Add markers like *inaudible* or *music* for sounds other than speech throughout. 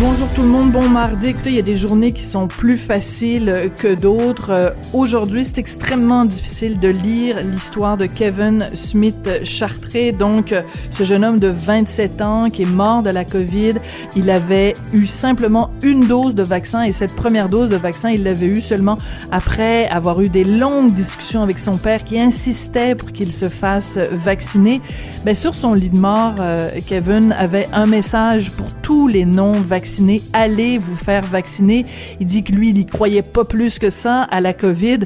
Bonjour tout le monde, bon mardi. Écoutez, il y a des journées qui sont plus faciles que d'autres. Euh, Aujourd'hui, c'est extrêmement difficile de lire l'histoire de Kevin Smith Chartré. Donc, euh, ce jeune homme de 27 ans qui est mort de la COVID, il avait eu simplement une dose de vaccin et cette première dose de vaccin, il l'avait eu seulement après avoir eu des longues discussions avec son père qui insistait pour qu'il se fasse vacciner. Ben, sur son lit de mort, euh, Kevin avait un message pour tous les non-vaccinés allez vous faire vacciner. Il dit que lui, il y croyait pas plus que ça à la COVID.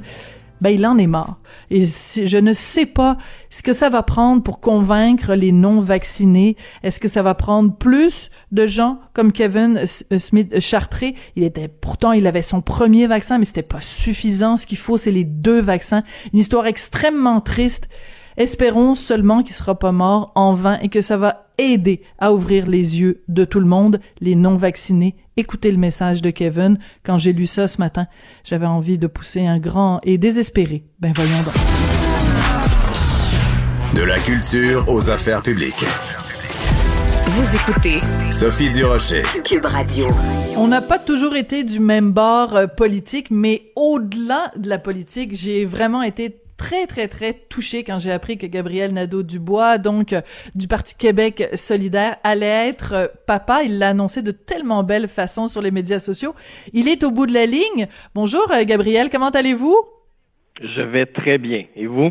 Ben, il en est mort. Et je ne sais pas ce que ça va prendre pour convaincre les non-vaccinés. Est-ce que ça va prendre plus de gens comme Kevin Smith Chartré? Il était, pourtant, il avait son premier vaccin, mais c'était pas suffisant. Ce qu'il faut, c'est les deux vaccins. Une histoire extrêmement triste. Espérons seulement qu'il sera pas mort en vain et que ça va aider à ouvrir les yeux de tout le monde, les non-vaccinés. Écoutez le message de Kevin. Quand j'ai lu ça ce matin, j'avais envie de pousser un grand et désespéré. Ben voyons donc. De la culture aux affaires publiques. Vous écoutez Sophie Durocher. Cube Radio. On n'a pas toujours été du même bord euh, politique, mais au-delà de la politique, j'ai vraiment été très, très, très touchée quand j'ai appris que Gabriel Nadeau-Dubois, donc euh, du Parti Québec solidaire, allait être euh, papa. Il l'a annoncé de tellement belle façon sur les médias sociaux. Il est au bout de la ligne. Bonjour, euh, Gabriel, comment allez-vous? Je vais très bien. Et vous?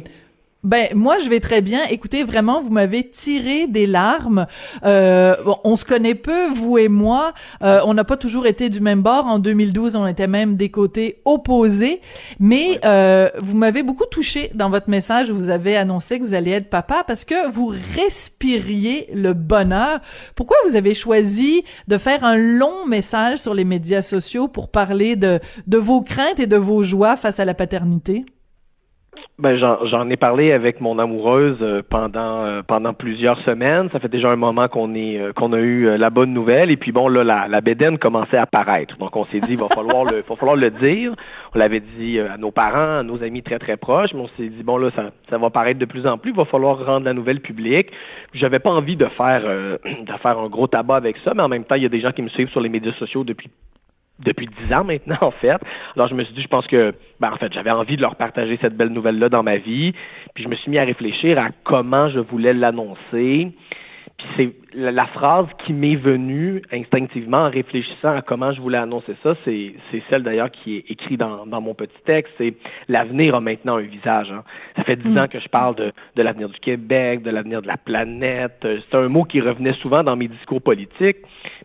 Ben moi je vais très bien. Écoutez, vraiment, vous m'avez tiré des larmes. Euh, bon, on se connaît peu, vous et moi. Euh, on n'a pas toujours été du même bord. En 2012, on était même des côtés opposés. Mais euh, vous m'avez beaucoup touché dans votre message. Vous avez annoncé que vous alliez être papa parce que vous respiriez le bonheur. Pourquoi vous avez choisi de faire un long message sur les médias sociaux pour parler de de vos craintes et de vos joies face à la paternité? Ben, j'en ai parlé avec mon amoureuse euh, pendant euh, pendant plusieurs semaines. Ça fait déjà un moment qu'on est euh, qu'on a eu la bonne nouvelle. Et puis bon, là, la, la commençait à apparaître. Donc on s'est dit, il va falloir le va falloir le dire. On l'avait dit à nos parents, à nos amis très très proches, mais on s'est dit bon là, ça, ça va paraître de plus en plus. Il va falloir rendre la nouvelle publique. J'avais pas envie de faire de faire un gros tabac avec ça, mais en même temps, il y a des gens qui me suivent sur les médias sociaux depuis depuis dix ans maintenant, *laughs* en fait. Alors, je me suis dit, je pense que, ben, en fait, j'avais envie de leur partager cette belle nouvelle-là dans ma vie. Puis, je me suis mis à réfléchir à comment je voulais l'annoncer. Puis, c'est la, phrase qui m'est venue instinctivement en réfléchissant à comment je voulais annoncer ça, c'est, celle d'ailleurs qui est écrite dans, mon petit texte, c'est l'avenir a maintenant un visage. Hein. Ça fait dix mm. ans que je parle de, de l'avenir du Québec, de l'avenir de la planète. C'est un mot qui revenait souvent dans mes discours politiques,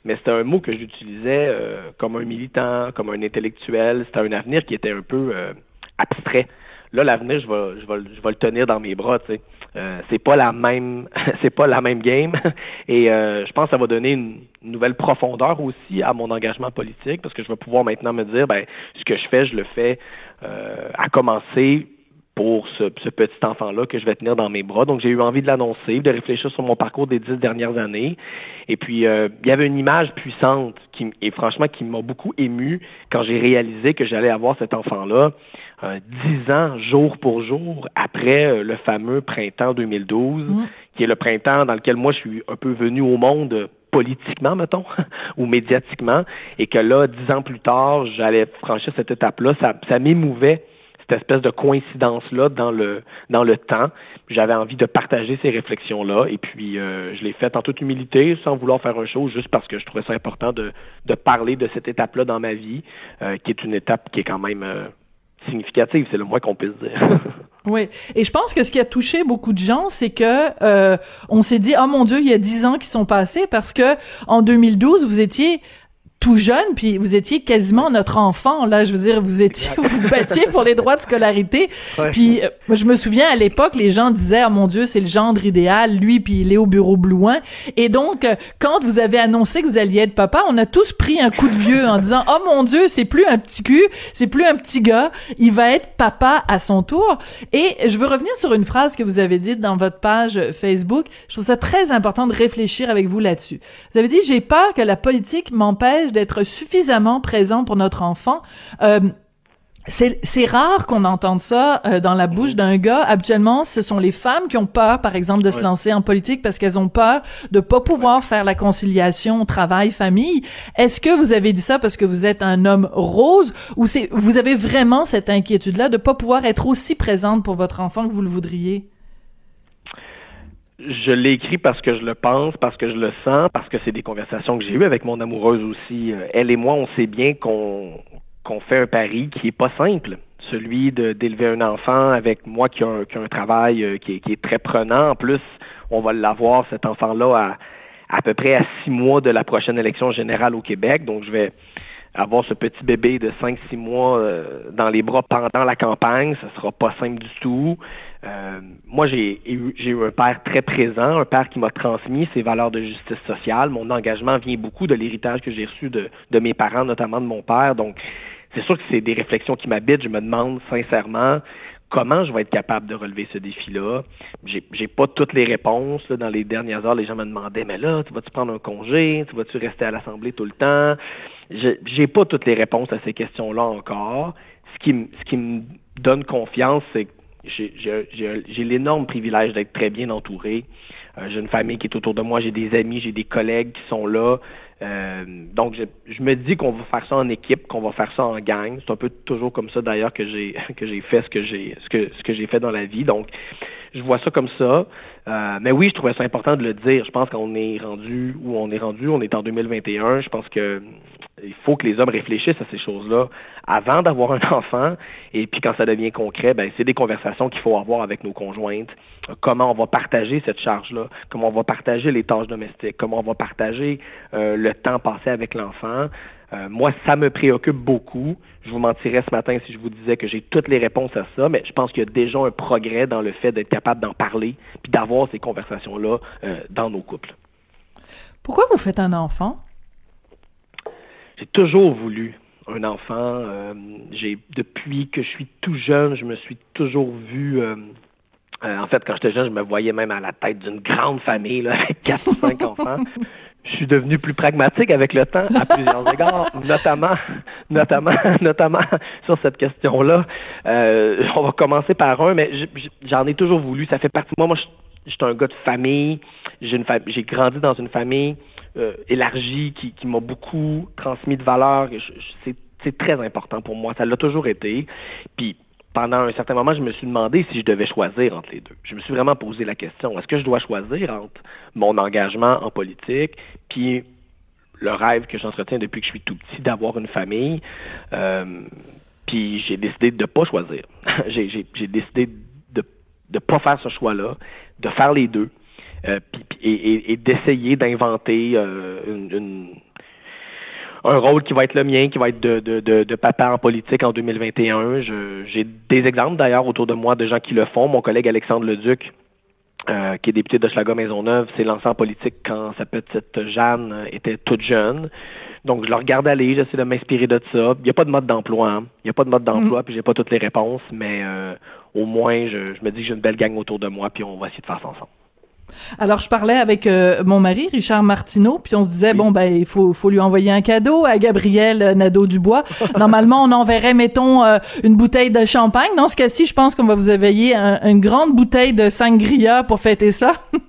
mais c'était un mot que j'utilisais euh, comme un militant, comme un intellectuel. C'était un avenir qui était un peu euh, abstrait. Là, l'avenir, je vais, je, vais, je vais le tenir dans mes bras, tu sais. Euh, c'est pas la même *laughs* c'est pas la même game *laughs* et euh, je pense que ça va donner une, nouvelle profondeur aussi à mon engagement politique parce que je vais pouvoir maintenant me dire ben ce que je fais je le fais euh, à commencer pour ce, petit enfant-là que je vais tenir dans mes bras. Donc, j'ai eu envie de l'annoncer, de réfléchir sur mon parcours des dix dernières années. Et puis, euh, il y avait une image puissante qui, et franchement, qui m'a beaucoup ému quand j'ai réalisé que j'allais avoir cet enfant-là euh, dix ans, jour pour jour, après euh, le fameux printemps 2012, mmh. qui est le printemps dans lequel moi, je suis un peu venu au monde politiquement, mettons, *laughs* ou médiatiquement, et que là, dix ans plus tard, j'allais franchir cette étape-là. Ça, ça m'émouvait cette espèce de coïncidence-là dans le, dans le temps. J'avais envie de partager ces réflexions-là et puis euh, je l'ai fait en toute humilité, sans vouloir faire un show, juste parce que je trouvais ça important de, de parler de cette étape-là dans ma vie, euh, qui est une étape qui est quand même euh, significative, c'est le moins qu'on puisse dire. *laughs* Oui, et je pense que ce qui a touché beaucoup de gens, c'est que on s'est dit, oh mon Dieu, il y a dix ans qui sont passés parce que en 2012, vous étiez tout jeune, puis vous étiez quasiment notre enfant, là, je veux dire, vous étiez, *laughs* vous battiez pour les droits de scolarité, Ouais. puis euh, moi, je me souviens, à l'époque, les gens disaient, ah mon Dieu, c'est le gendre idéal, lui, puis il est au bureau Blouin, et donc, euh, quand vous avez annoncé que vous alliez être papa, on a tous pris un coup de vieux en disant, oh mon Dieu, c'est plus un petit cul, c'est plus un petit gars, il va être papa à son tour, et je veux revenir sur une phrase que vous avez dite dans votre page Facebook, je trouve ça très important de réfléchir avec vous là-dessus. Vous avez dit, j'ai peur que la politique m'empêche d'être suffisamment présent pour notre enfant. Euh, c'est, rare qu'on entende ça euh, dans la bouche d'un gars. Habituellement, ce sont les femmes qui ont peur, par exemple, de se lancer en politique parce qu'elles ont peur de pas pouvoir faire la conciliation travail-famille. Est-ce que vous avez dit ça parce que vous êtes un homme rose ou c'est vous avez vraiment cette inquiétude-là de pas pouvoir être aussi présente pour votre enfant que vous le voudriez? Je l'ai écrit parce que je le pense, parce que je le sens, parce que c'est des conversations que j'ai eues avec mon amoureuse aussi. Euh, Elle et moi, on sait bien qu'on qu'on fait un pari qui est pas simple, celui d'élever un enfant avec moi qui a un, qui a un travail euh, qui est, qui est très prenant. En plus, on va l'avoir cet enfant-là à à peu près à six mois de la prochaine élection générale au Québec. Donc, je vais avoir ce petit bébé de 5-6 mois euh, dans les bras pendant la campagne. Ce sera pas simple du tout. Euh, moi, j'ai eu, eu un père très présent, un père qui m'a transmis ses valeurs de justice sociale. Mon engagement vient beaucoup de l'héritage que j'ai reçu de, de mes parents, notamment de mon père. Donc, c'est sûr que c'est des réflexions qui m'habitent. Je me demande sincèrement comment je vais être capable de relever ce défi-là. J'ai, pas toutes les réponses. Là. Dans les dernières heures, les gens me demandaient, mais là, tu vas-tu prendre un congé? Tu vas-tu rester à l'Assemblée tout le temps? J'ai pas toutes les réponses à ces questions-là encore. Ce qui, ce qui me donne confiance, c'est que j'ai, l'énorme privilège d'être très bien entouré. Euh, j'ai une famille qui est autour de moi, j'ai des amis, j'ai des collègues qui sont là. Euh, donc, je, je me dis qu'on va faire ça en équipe, qu'on va faire ça en gang. C'est un peu toujours comme ça d'ailleurs que j'ai *laughs* que j'ai fait ce que j'ai ce que ce que j'ai fait dans la vie. Donc, je vois ça comme ça. Euh, mais oui, je trouvais ça important de le dire. Je pense qu'on est rendu où on est rendu. On est en 2021. Je pense que il faut que les hommes réfléchissent à ces choses-là avant d'avoir un *laughs* enfant. Et puis quand ça devient concret, ben c'est des conversations qu'il faut avoir avec nos conjointes. Comment on va partager cette charge-là? Comment on va partager les tâches domestiques? Comment on va partager euh, le temps passé avec l'enfant? Euh, moi, ça me préoccupe beaucoup. Je vous mentirais ce matin si je vous disais que j'ai toutes les réponses à ça, mais je pense qu'il y a déjà un progrès dans le fait d'être capable d'en parler puis d'avoir ces conversations-là euh, dans nos couples. Pourquoi vous faites un enfant? J'ai toujours voulu un enfant. Euh, j'ai depuis que je suis tout jeune, je me suis toujours vu. euh, euh, en fait, quand j'étais jeune, je me voyais même à la tête d'une grande famille là, avec quatre ou cinq *laughs* enfants. Je suis devenu plus pragmatique avec le temps à plusieurs *laughs* égards, notamment, notamment, *laughs* notamment sur cette question-là. Euh, on va commencer par un, mais j'en ai toujours voulu. Ça fait partie de moi. Moi, je je suis un gars de famille. J'ai une fa- j'ai grandi dans une famille euh, élargie qui, m'a beaucoup transmis de je- C'est très important pour moi. Ça l'a toujours été. Puis pendant un certain moment, je me suis demandé si je devais choisir entre les deux. Je me suis vraiment posé la question est-ce que je dois choisir entre mon engagement en politique puis le rêve que j'entretiens depuis que je suis tout petit d'avoir une famille Euh, Puis j'ai décidé de ne pas choisir. *laughs* j'ai décidé de ne pas faire ce choix-là, de faire les deux, euh, et, et- et d'essayer d'inventer euh, une, une- un rôle qui va être le mien, qui va être de, de, de, de papa en politique en 2021. Je- J'ai des exemples d'ailleurs autour de moi de gens qui le font. Mon collègue Alexandre Leduc, euh, qui est député de Schlager-Maisonneuve, s'est lancé en politique quand sa petite Jeanne était toute jeune. Donc, je le regarde aller, j'essaie de m'inspirer de ça. Il n'y a pas de mode d'emploi. hein. Il n'y a pas de mode d'emploi, puis j'ai pas toutes les réponses, mais euh, au moins, je, je me dis que j'ai une belle gang autour de moi, puis on va essayer de faire ça ensemble. Alors, je parlais avec euh, mon mari, Richard Martineau, puis on se disait, bon, ben, il faut, faut lui envoyer un cadeau à Gabriel euh, Nadeau-Dubois. *laughs* Normalement, on enverrait, mettons, euh, une bouteille de champagne. Dans ce cas-ci, je pense qu'on va vous envoyer un- une grande bouteille de sangria pour fêter ça. *laughs*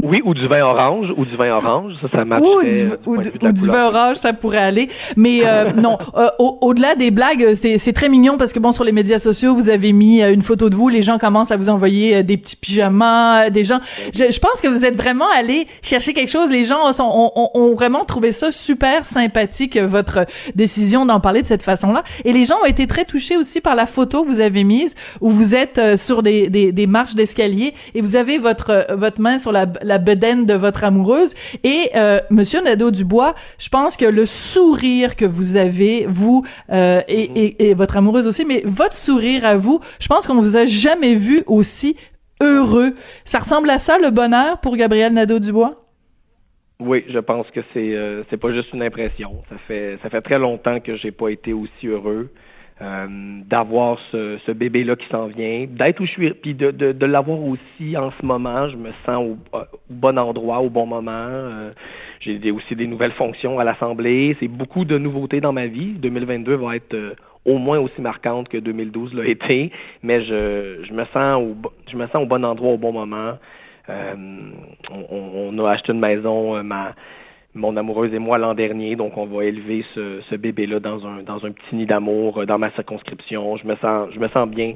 Oui, ou du vin orange, ou du vin orange, ça, ça marche. ou du, ou du- ou du vin orange, ça pourrait aller. Mais euh, *laughs* non, euh, au- au-delà des blagues, euh, c'est c'est très mignon parce que bon, sur les médias sociaux, vous avez mis une photo de vous, les gens commencent à vous envoyer des petits pyjamas, des gens. Je, je pense que vous êtes vraiment allé chercher quelque chose. Les gens sont, ont, ont- ont vraiment trouvé ça super sympathique euh, votre décision d'en parler de cette façon-là. Et les gens ont été très touchés aussi par la photo que vous avez mise où vous êtes euh, sur des, des, des marches d'escalier et vous avez votre euh, votre main sur la la, la bedaine de votre amoureuse. Et euh, Monsieur Nadeau-Dubois, je pense que le sourire que vous avez, vous euh, et, et, et votre amoureuse aussi, mais votre sourire à vous, je pense qu'on vous a jamais vu aussi heureux. Ça ressemble à ça, le bonheur, pour Gabriel Nadeau-Dubois? Oui, je pense que c'est euh, pas juste une impression. Ça fait ça fait très longtemps que j'ai pas été aussi heureux euh, d'avoir ce, bébé là qui s'en vient, d'être où je suis, puis de, de, l'avoir aussi en ce moment. Je me sens au, au bon endroit, au bon moment. Euh, j'ai aussi des nouvelles fonctions à l'Assemblée. C'est beaucoup de nouveautés dans ma vie. 2022 va être euh, au moins aussi marquante que 2012 l'a été, mais je, je me sens au, je me sens au bon endroit au bon moment. Euh, on, on, a acheté une maison, euh, ma, mon amoureuse et moi l'an dernier, donc on va élever ce, ce bébé-là dans un, dans un petit nid d'amour euh, dans ma circonscription. Je me sens, je me sens bien.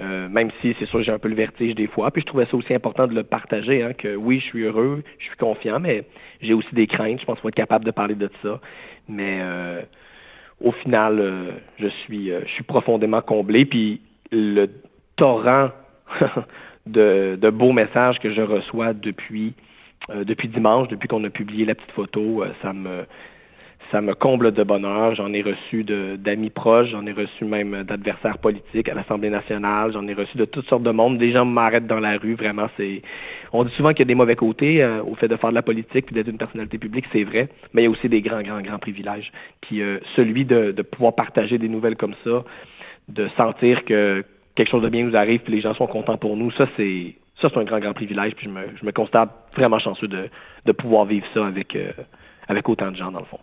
Euh, même si c'est sûr j'ai un peu le vertige des fois. Puis je trouvais ça aussi important de le partager, hein, que oui, je suis heureux, je suis confiant, mais j'ai aussi des craintes. Je pense qu'il faut être capable de parler de ça. Mais euh, au final, euh, je suis je suis profondément comblé. Puis le torrent *laughs* de, de beaux messages que je reçois depuis euh, depuis dimanche, depuis qu'on a publié la petite photo, euh, ça me ça me comble de bonheur. J'en ai reçu d'amis proches, j'en ai reçu même d'adversaires politiques à l'Assemblée nationale, j'en ai reçu de toutes sortes de monde. Des gens m'arrêtent dans la rue, vraiment. C'est, on dit souvent qu'il y a des mauvais côtés euh, au fait de faire de la politique puis d'être une personnalité publique, c'est vrai, mais il y a aussi des grands, grands, grands privilèges. Puis euh, celui de, de pouvoir partager des nouvelles comme ça, de sentir que quelque chose de bien nous arrive puis les gens sont contents pour nous, ça c'est ça, c'est un grand, grand privilège. Puis je me, je me constate vraiment chanceux de, de pouvoir vivre ça avec, euh, avec autant de gens, dans le fond.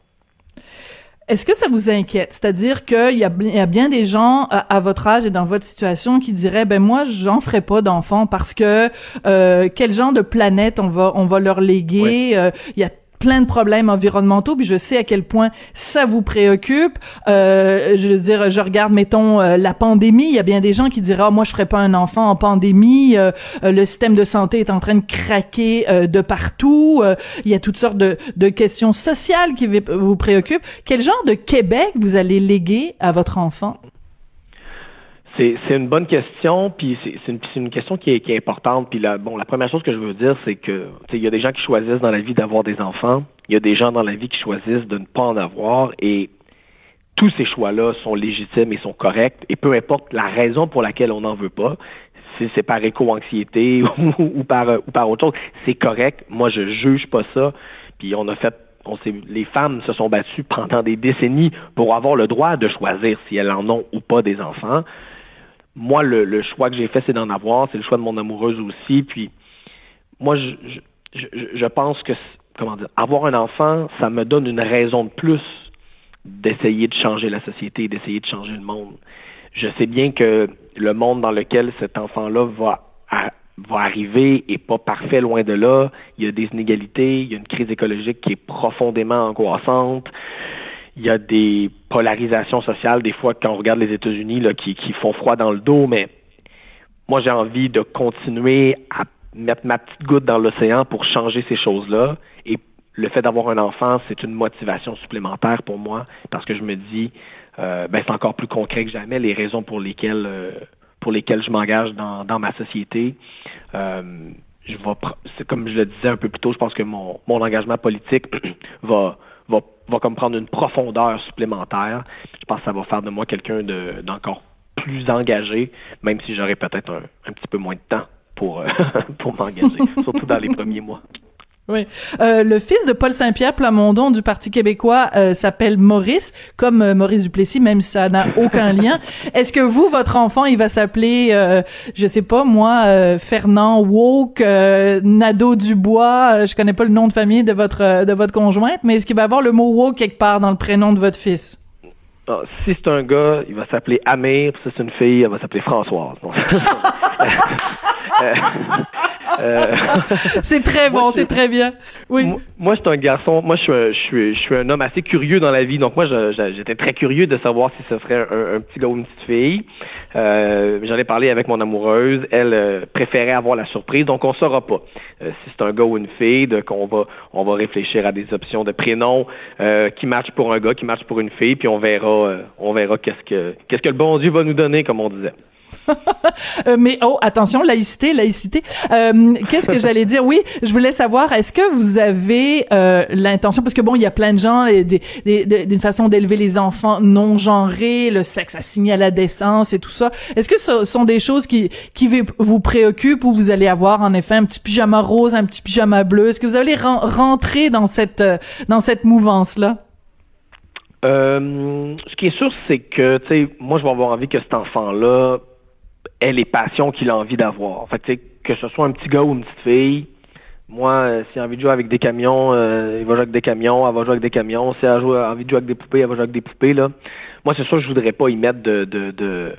Est-ce que ça vous inquiète? C'est-à-dire qu'il y a, y a bien des gens à, à, votre âge et dans votre situation qui diraient, ben moi, j'en ferai pas d'enfants parce que euh, quel genre de planète on va, on va leur léguer? Euh, il y a plein de problèmes environnementaux, puis je sais à quel point ça vous préoccupe. Euh, je veux dire, je regarde, mettons, euh, la pandémie, il y a bien des gens qui diraient, ah, moi, je ferais pas un enfant en pandémie, euh, euh le système de santé est en train de craquer euh, de partout, il y a toutes sortes de, de questions sociales qui vous préoccupent. Quel genre de Québec vous allez léguer à votre enfant? C'est une bonne question, puis c'est une, une, question qui est, qui est importante. Puis la, bon, la première chose que je veux dire, c'est que il y a des gens qui choisissent dans la vie d'avoir des enfants, il y a des gens dans la vie qui choisissent de ne pas en avoir, et tous ces choix-là sont légitimes et sont corrects, et peu importe la raison pour laquelle on n'en veut pas, si c'est par éco-anxiété *laughs* ou, ou, par, ou par autre chose, c'est correct. Moi, je juge pas ça. Puis on a fait on les femmes se sont battues *laughs* pendant des décennies pour avoir le droit de choisir si elles en ont ou pas des enfants moi, le, le choix que j'ai fait, c'est d'en avoir. C'est le choix de mon amoureuse aussi. Puis, moi, je, je, je pense que, comment dire, avoir un enfant, ça me donne une raison de plus d'essayer de changer la société, d'essayer de changer le monde. Je sais bien que le monde dans lequel cet enfant-là va, va arriver est pas parfait, loin de là. Il y a des inégalités, il y a une crise écologique qui est profondément angoissante il y a des polarisations sociales, des fois, quand on regarde les États-Unis, qui, qui font froid dans le dos, mais moi, j'ai envie de continuer à mettre ma petite goutte dans l'océan pour changer ces choses-là. Et le fait d'avoir un enfant, c'est une motivation supplémentaire pour moi, parce que je me dis, euh, ben, c'est encore plus concret que jamais les raisons pour lesquelles, euh, pour lesquelles je m'engage dans, dans ma société. Euh, je vais, comme je le disais un peu plus tôt, je pense que mon, mon engagement politique *clears throat* va va, va comme prendre une profondeur supplémentaire. Je pense que ça va faire de moi quelqu'un d'encore plus engagé, même si j'aurais peut-être un, un, petit peu moins de temps pour, euh, *laughs* pour m'engager, surtout dans les *laughs* premiers mois. Oui. Euh, le fils de Paul Saint-Pierre Plamondon du Parti québécois euh, s'appelle Maurice, comme euh, Maurice Duplessis, même si ça n'a *laughs* aucun lien. Est-ce que vous, votre enfant, il va s'appeler, euh, je sais pas moi, euh, Fernand Woke, Nadeau Dubois, je connais pas le nom de famille de votre de votre conjointe, mais est-ce qu'il va avoir le mot woke quelque part dans le prénom de votre fils? Ah, si c'est un gars, il va s'appeler Amir. Si c'est une fille, elle va s'appeler Françoise. *laughs* Euh, c'est très bon, c'est très bien. Oui. Moi, moi c'est un garçon. Moi, je suis, un, je suis, je suis un homme assez curieux dans la vie. Donc, moi, j'étais très curieux de savoir si ce serait un, un petit gars ou une petite fille. Euh, J'en ai parlé avec mon amoureuse. Elle euh, préférait avoir la surprise. Donc, on saura pas euh, si c'est un gars ou une fille. Donc, on va, on va réfléchir à des options de prénoms euh, qui matchent pour un gars, qui matchent pour une fille. Puis, on verra, on verra qu'est-ce que, qu'est-ce que le bon Dieu va nous donner, comme on disait. Euh, mais oh, attention, laïcité, laïcité. Euh, Qu'est-ce que j'allais dire? Oui, je voulais savoir, est-ce que vous avez euh, l'intention, parce que bon, il y a plein de gens, d'une façon d'élever les enfants non genrés, le sexe assigné à la décence et tout ça. Est-ce que ce sont des choses qui qui vous préoccupent ou vous allez avoir en effet un petit pyjama rose, un petit pyjama bleu? Est-ce que vous allez rentrer dans cette dans cette mouvance là euh, ce qui est sûr, c'est que, tu sais, moi, je vais avoir envie que cet enfant-là ait les passions qu'il a envie d'avoir. Fait, que ce soit un petit gars ou une petite fille, moi, euh, s'il a envie de jouer avec des camions, euh, il va jouer avec des camions, elle va jouer avec des camions. S'il a envie de jouer avec des poupées, elle va jouer avec des poupées, là. Moi, c'est sûr je voudrais pas y mettre de, de, de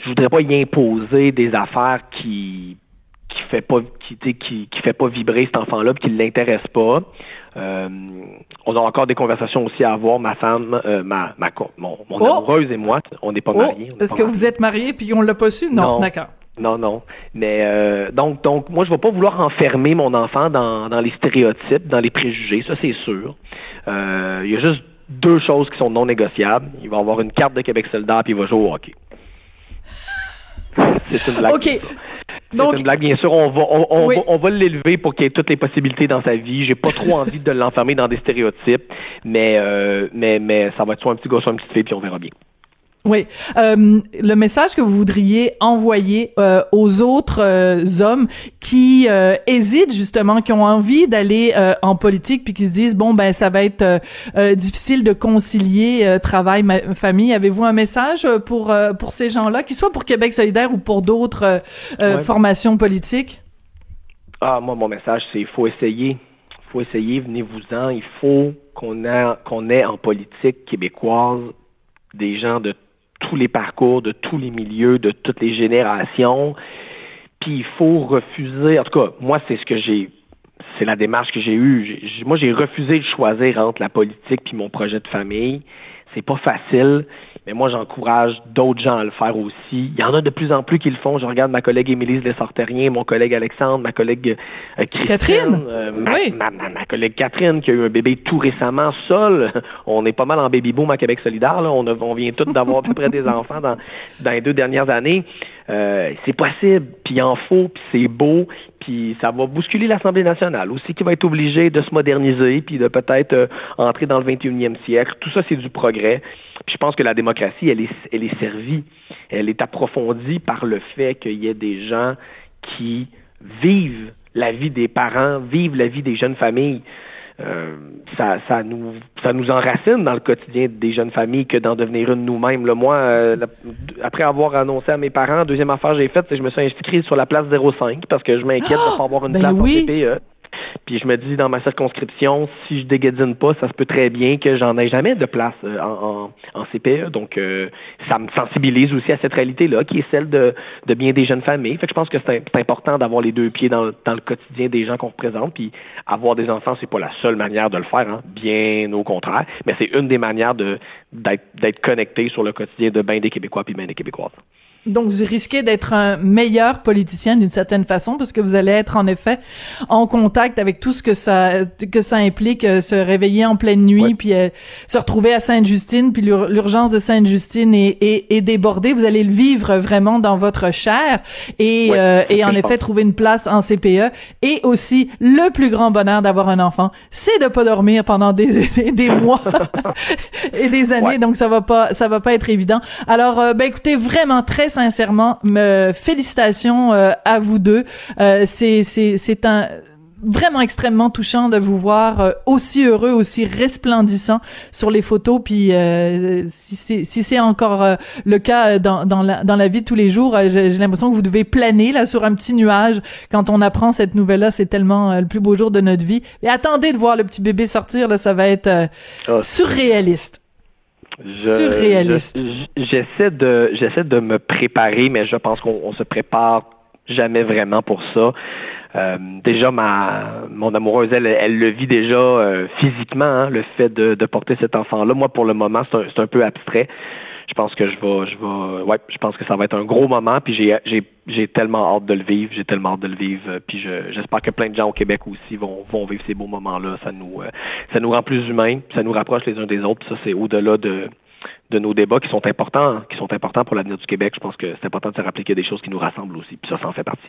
je voudrais pas y imposer des affaires qui qui fait pas qui, qui, qui fait pas vibrer cet enfant-là, qui l'intéresse pas. Euh, on a encore des conversations aussi à avoir, ma femme, euh, ma, ma, mon, mon oh! amoureuse et moi, on n'est pas oh! mariés. Est-ce que vous êtes mariés puis on l'a pas su? Non, d'accord. Non, non. Mais euh, donc, donc, moi, je ne vais pas vouloir enfermer mon enfant dans, dans les stéréotypes, dans les préjugés, ça c'est sûr. Il y a juste deux choses qui sont non négociables. Il va avoir une carte de Québec soldat puis il va jouer au hockey. *laughs* C'est une blague. OK. C'est une blague, bien sûr. On va, on, va, l'élever pour qu'il ait toutes les possibilités dans sa vie. J'ai pas trop *laughs* envie de l'enfermer dans des stéréotypes, mais, euh, mais, mais ça va être soit un petit gars, soit une petite fille, puis on verra bien. Oui. Euh, le message que vous voudriez envoyer euh, aux autres euh, hommes qui hésitent justement, qui ont envie d'aller en politique, puis qui se disent bon ben ça va être difficile de concilier travail, famille. Avez-vous un message pour pour ces gens-là, qui soient pour Québec solidaire ou pour d'autres formations politiques? Ah moi mon message c'est il faut essayer, il faut essayer, venez-vous-en. Il faut qu'on ait qu'on ait en politique québécoise des gens de tous les parcours, de tous les milieux, de toutes les générations. Puis il faut refuser, en tout cas, moi, c'est ce que j'ai, c'est la démarche que j'ai eue. Moi, j'ai refusé de choisir entre la politique puis mon projet de famille. C'est pas facile, mais moi, j'encourage d'autres gens à le faire aussi. Il y en a de plus en plus qui le font. Je regarde ma collègue Émilie Lessarterien, mon collègue Alexandre, ma collègue euh, Christine. Catherine? Euh, ma, ma, collègue Catherine qui a eu un bébé tout récemment seul. *laughs* On est pas mal en baby boom à Québec solidaire. Là. On, on vient tous d'avoir à peu près des *laughs* enfants dans, dans les deux dernières années. Euh, c'est possible, puis il en faut, puis c'est beau, puis ça va bousculer l'Assemblée nationale aussi qui va être obligée de se moderniser, puis de peut-être euh, entrer dans le 21e siècle. Tout ça, c'est du progrès. Puis je pense que la démocratie, elle est, elle est servie, elle est approfondie par le fait qu'il y ait des gens qui vivent la vie des parents, vivent la vie des jeunes familles. Euh, ça, ça, nous, ça nous enracine dans le quotidien des jeunes familles que d'en devenir une nous-mêmes. Moi, euh, après avoir annoncé à mes parents, deuxième affaire que j'ai faite, c'est que je me suis inscrit sur la place 05 parce que je m'inquiète de ne pas avoir une ben place oui. en CPE. Puis je me dis dans ma circonscription, si je dégadine pas, ça se peut très bien que j'en ai jamais de place euh, en, en, CPE. Donc euh, ça me sensibilise aussi à cette réalité-là, qui est celle de, de bien des jeunes familles. Fait que je pense que c'est important d'avoir les deux pieds dans, dans le quotidien des gens qu'on représente. Puis avoir des enfants, c'est pas la seule manière de le faire, hein. bien au contraire. Mais c'est une des manières de d'être connecté sur le quotidien de bien des Québécois puis bien des Québécoises. Donc, vous risquez d'être un meilleur politicien d'une certaine façon, parce que vous allez être en effet en contact avec tout ce que ça que ça implique, euh, se réveiller en pleine nuit, puis euh, se retrouver à Sainte-Justine, puis l'urgence de Sainte-Justine est, est, est, débordée. Vous allez le vivre vraiment dans votre chair et, euh, et en effet trouver une place en CPE. Et aussi, le plus grand bonheur d'avoir un enfant, c'est de pas dormir pendant des, *laughs* des, mois *laughs* et des années. Donc, ça va pas ça va pas être évident. Alors, ben écoutez, vraiment très sincèrement, me félicitations euh, à vous deux. Euh, c'est c'est c'est un vraiment extrêmement touchant de vous voir euh, aussi heureux, aussi resplendissant sur les photos. Puis euh, si c'est si c'est encore euh, le cas dans dans la dans la vie de tous les jours, j'ai l'impression que vous devez planer là sur un petit nuage quand on apprend cette nouvelle là. C'est tellement le plus beau jour de notre vie. Et attendez de voir le petit bébé sortir là, ça va être oh, Surréaliste. J'essaie de, j'essaie de me préparer, mais je pense qu'on se prépare jamais vraiment pour ça. Euh, déjà, ma mon amoureuse, elle, elle le vit déjà euh, physiquement, hein, le fait de, de porter cet enfant-là. Moi, pour le moment, c'est un, un, peu abstrait. Je pense que je vais, je vais, ouais, je pense que ça va être un gros moment. Puis j'ai, j'ai, j'ai tellement hâte de le vivre, j'ai tellement hâte de le vivre. Euh, puis je, j'espère que plein de gens au Québec aussi vont, vont vivre ces beaux moments-là. Ça nous, ça nous rend plus humains, ça nous rapproche les uns des autres. Puis ça, c'est au-delà de de nos débats qui sont importants, qui sont importants pour l'avenir du Québec. Je pense que c'est important de se rappeler qu'il y a des choses qui nous rassemblent aussi, puis ça, ça en fait partie.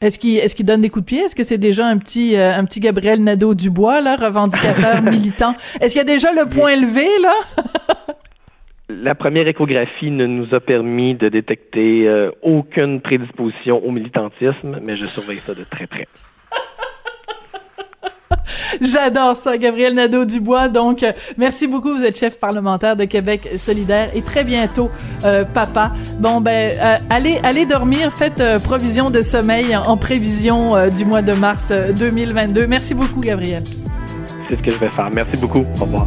Est-ce qu'il est-ce qu'il donne des coups de pied? Est-ce que c'est déjà un petit euh, un petit Gabriel Nadeau Dubois là, revendicateur *laughs* militant? Est-ce qu'il y a déjà le point levé là? *laughs* La première échographie ne nous a permis de détecter euh, aucune prédisposition au militantisme, mais je surveille ça de très près. *laughs* J'adore ça, Gabriel Nadeau-Dubois. Donc, euh, merci beaucoup. Vous êtes chef parlementaire de Québec solidaire et très bientôt, euh, papa. Bon, ben, euh, allez, allez dormir. Faites provision de sommeil en prévision du mois de mars 2022. Merci beaucoup, Gabriel. C'est ce que je vais faire. Merci beaucoup. Au revoir.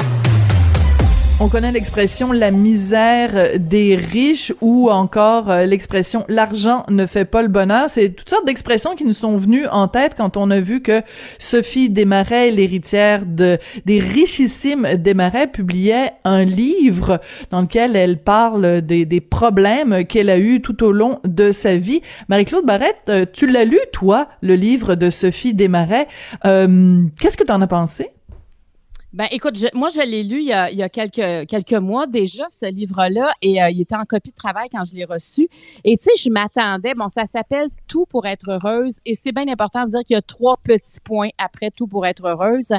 On connaît l'expression la misère des riches ou encore euh, l'expression l'argent ne fait pas le bonheur. C'est toutes sortes d'expressions qui nous sont venues en tête quand on a vu que Sophie Desmarais, l'héritière de des richissimes Desmarais, publiait un livre dans lequel elle parle des, des problèmes qu'elle a eu tout au long de sa vie. Marie-Claude Barrette, euh, tu l'as lu toi, le livre de Sophie Desmarais. Euh, Qu'est-ce que tu en as pensé? Ben, écoute, moi, je l'ai lu il y, a, il y a, quelques, quelques mois déjà, ce livre-là, et euh, il était en copie de travail quand je l'ai reçu. Et tu sais, je m'attendais, bon, ça s'appelle Tout pour être heureuse, et c'est bien important de dire qu'il y a trois petits points après Tout pour être heureuse.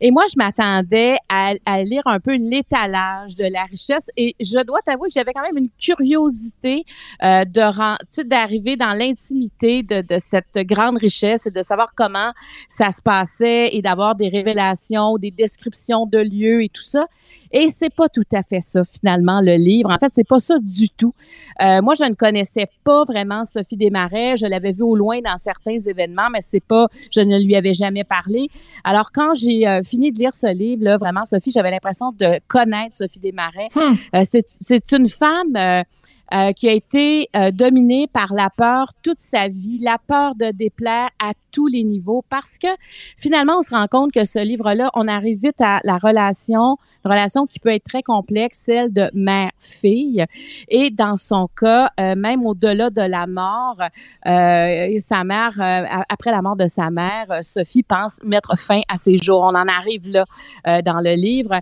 Et moi, je m'attendais à, à, lire un peu l'étalage de la richesse, et je dois t'avouer que j'avais quand même une curiosité euh, de d'arriver dans l'intimité de, de cette grande richesse et de savoir comment ça se passait et d'avoir des révélations, des descriptions de lieux et tout ça. Et c'est pas tout à fait ça finalement le livre. En fait, c'est pas ça du tout. Euh, moi, je ne connaissais pas vraiment Sophie Desmarais. Je l'avais vue au loin dans certains événements, mais c'est pas, je ne lui avais jamais parlé. Alors quand j'ai euh, fini de lire ce livre, là, vraiment, Sophie, j'avais l'impression de connaître Sophie Desmarais. Hmm. Euh, c'est une femme. qui a été dominée par la peur toute sa vie, la peur de déplaire à tous les niveaux, parce que finalement, on se rend compte que ce livre-là, on arrive vite à la relation relation qui peut être très complexe, celle de mère-fille. Et dans son cas, euh, même au-delà de la mort, euh, sa mère, euh, après la mort de sa mère, Sophie pense mettre fin à ses jours. On en arrive là dans le livre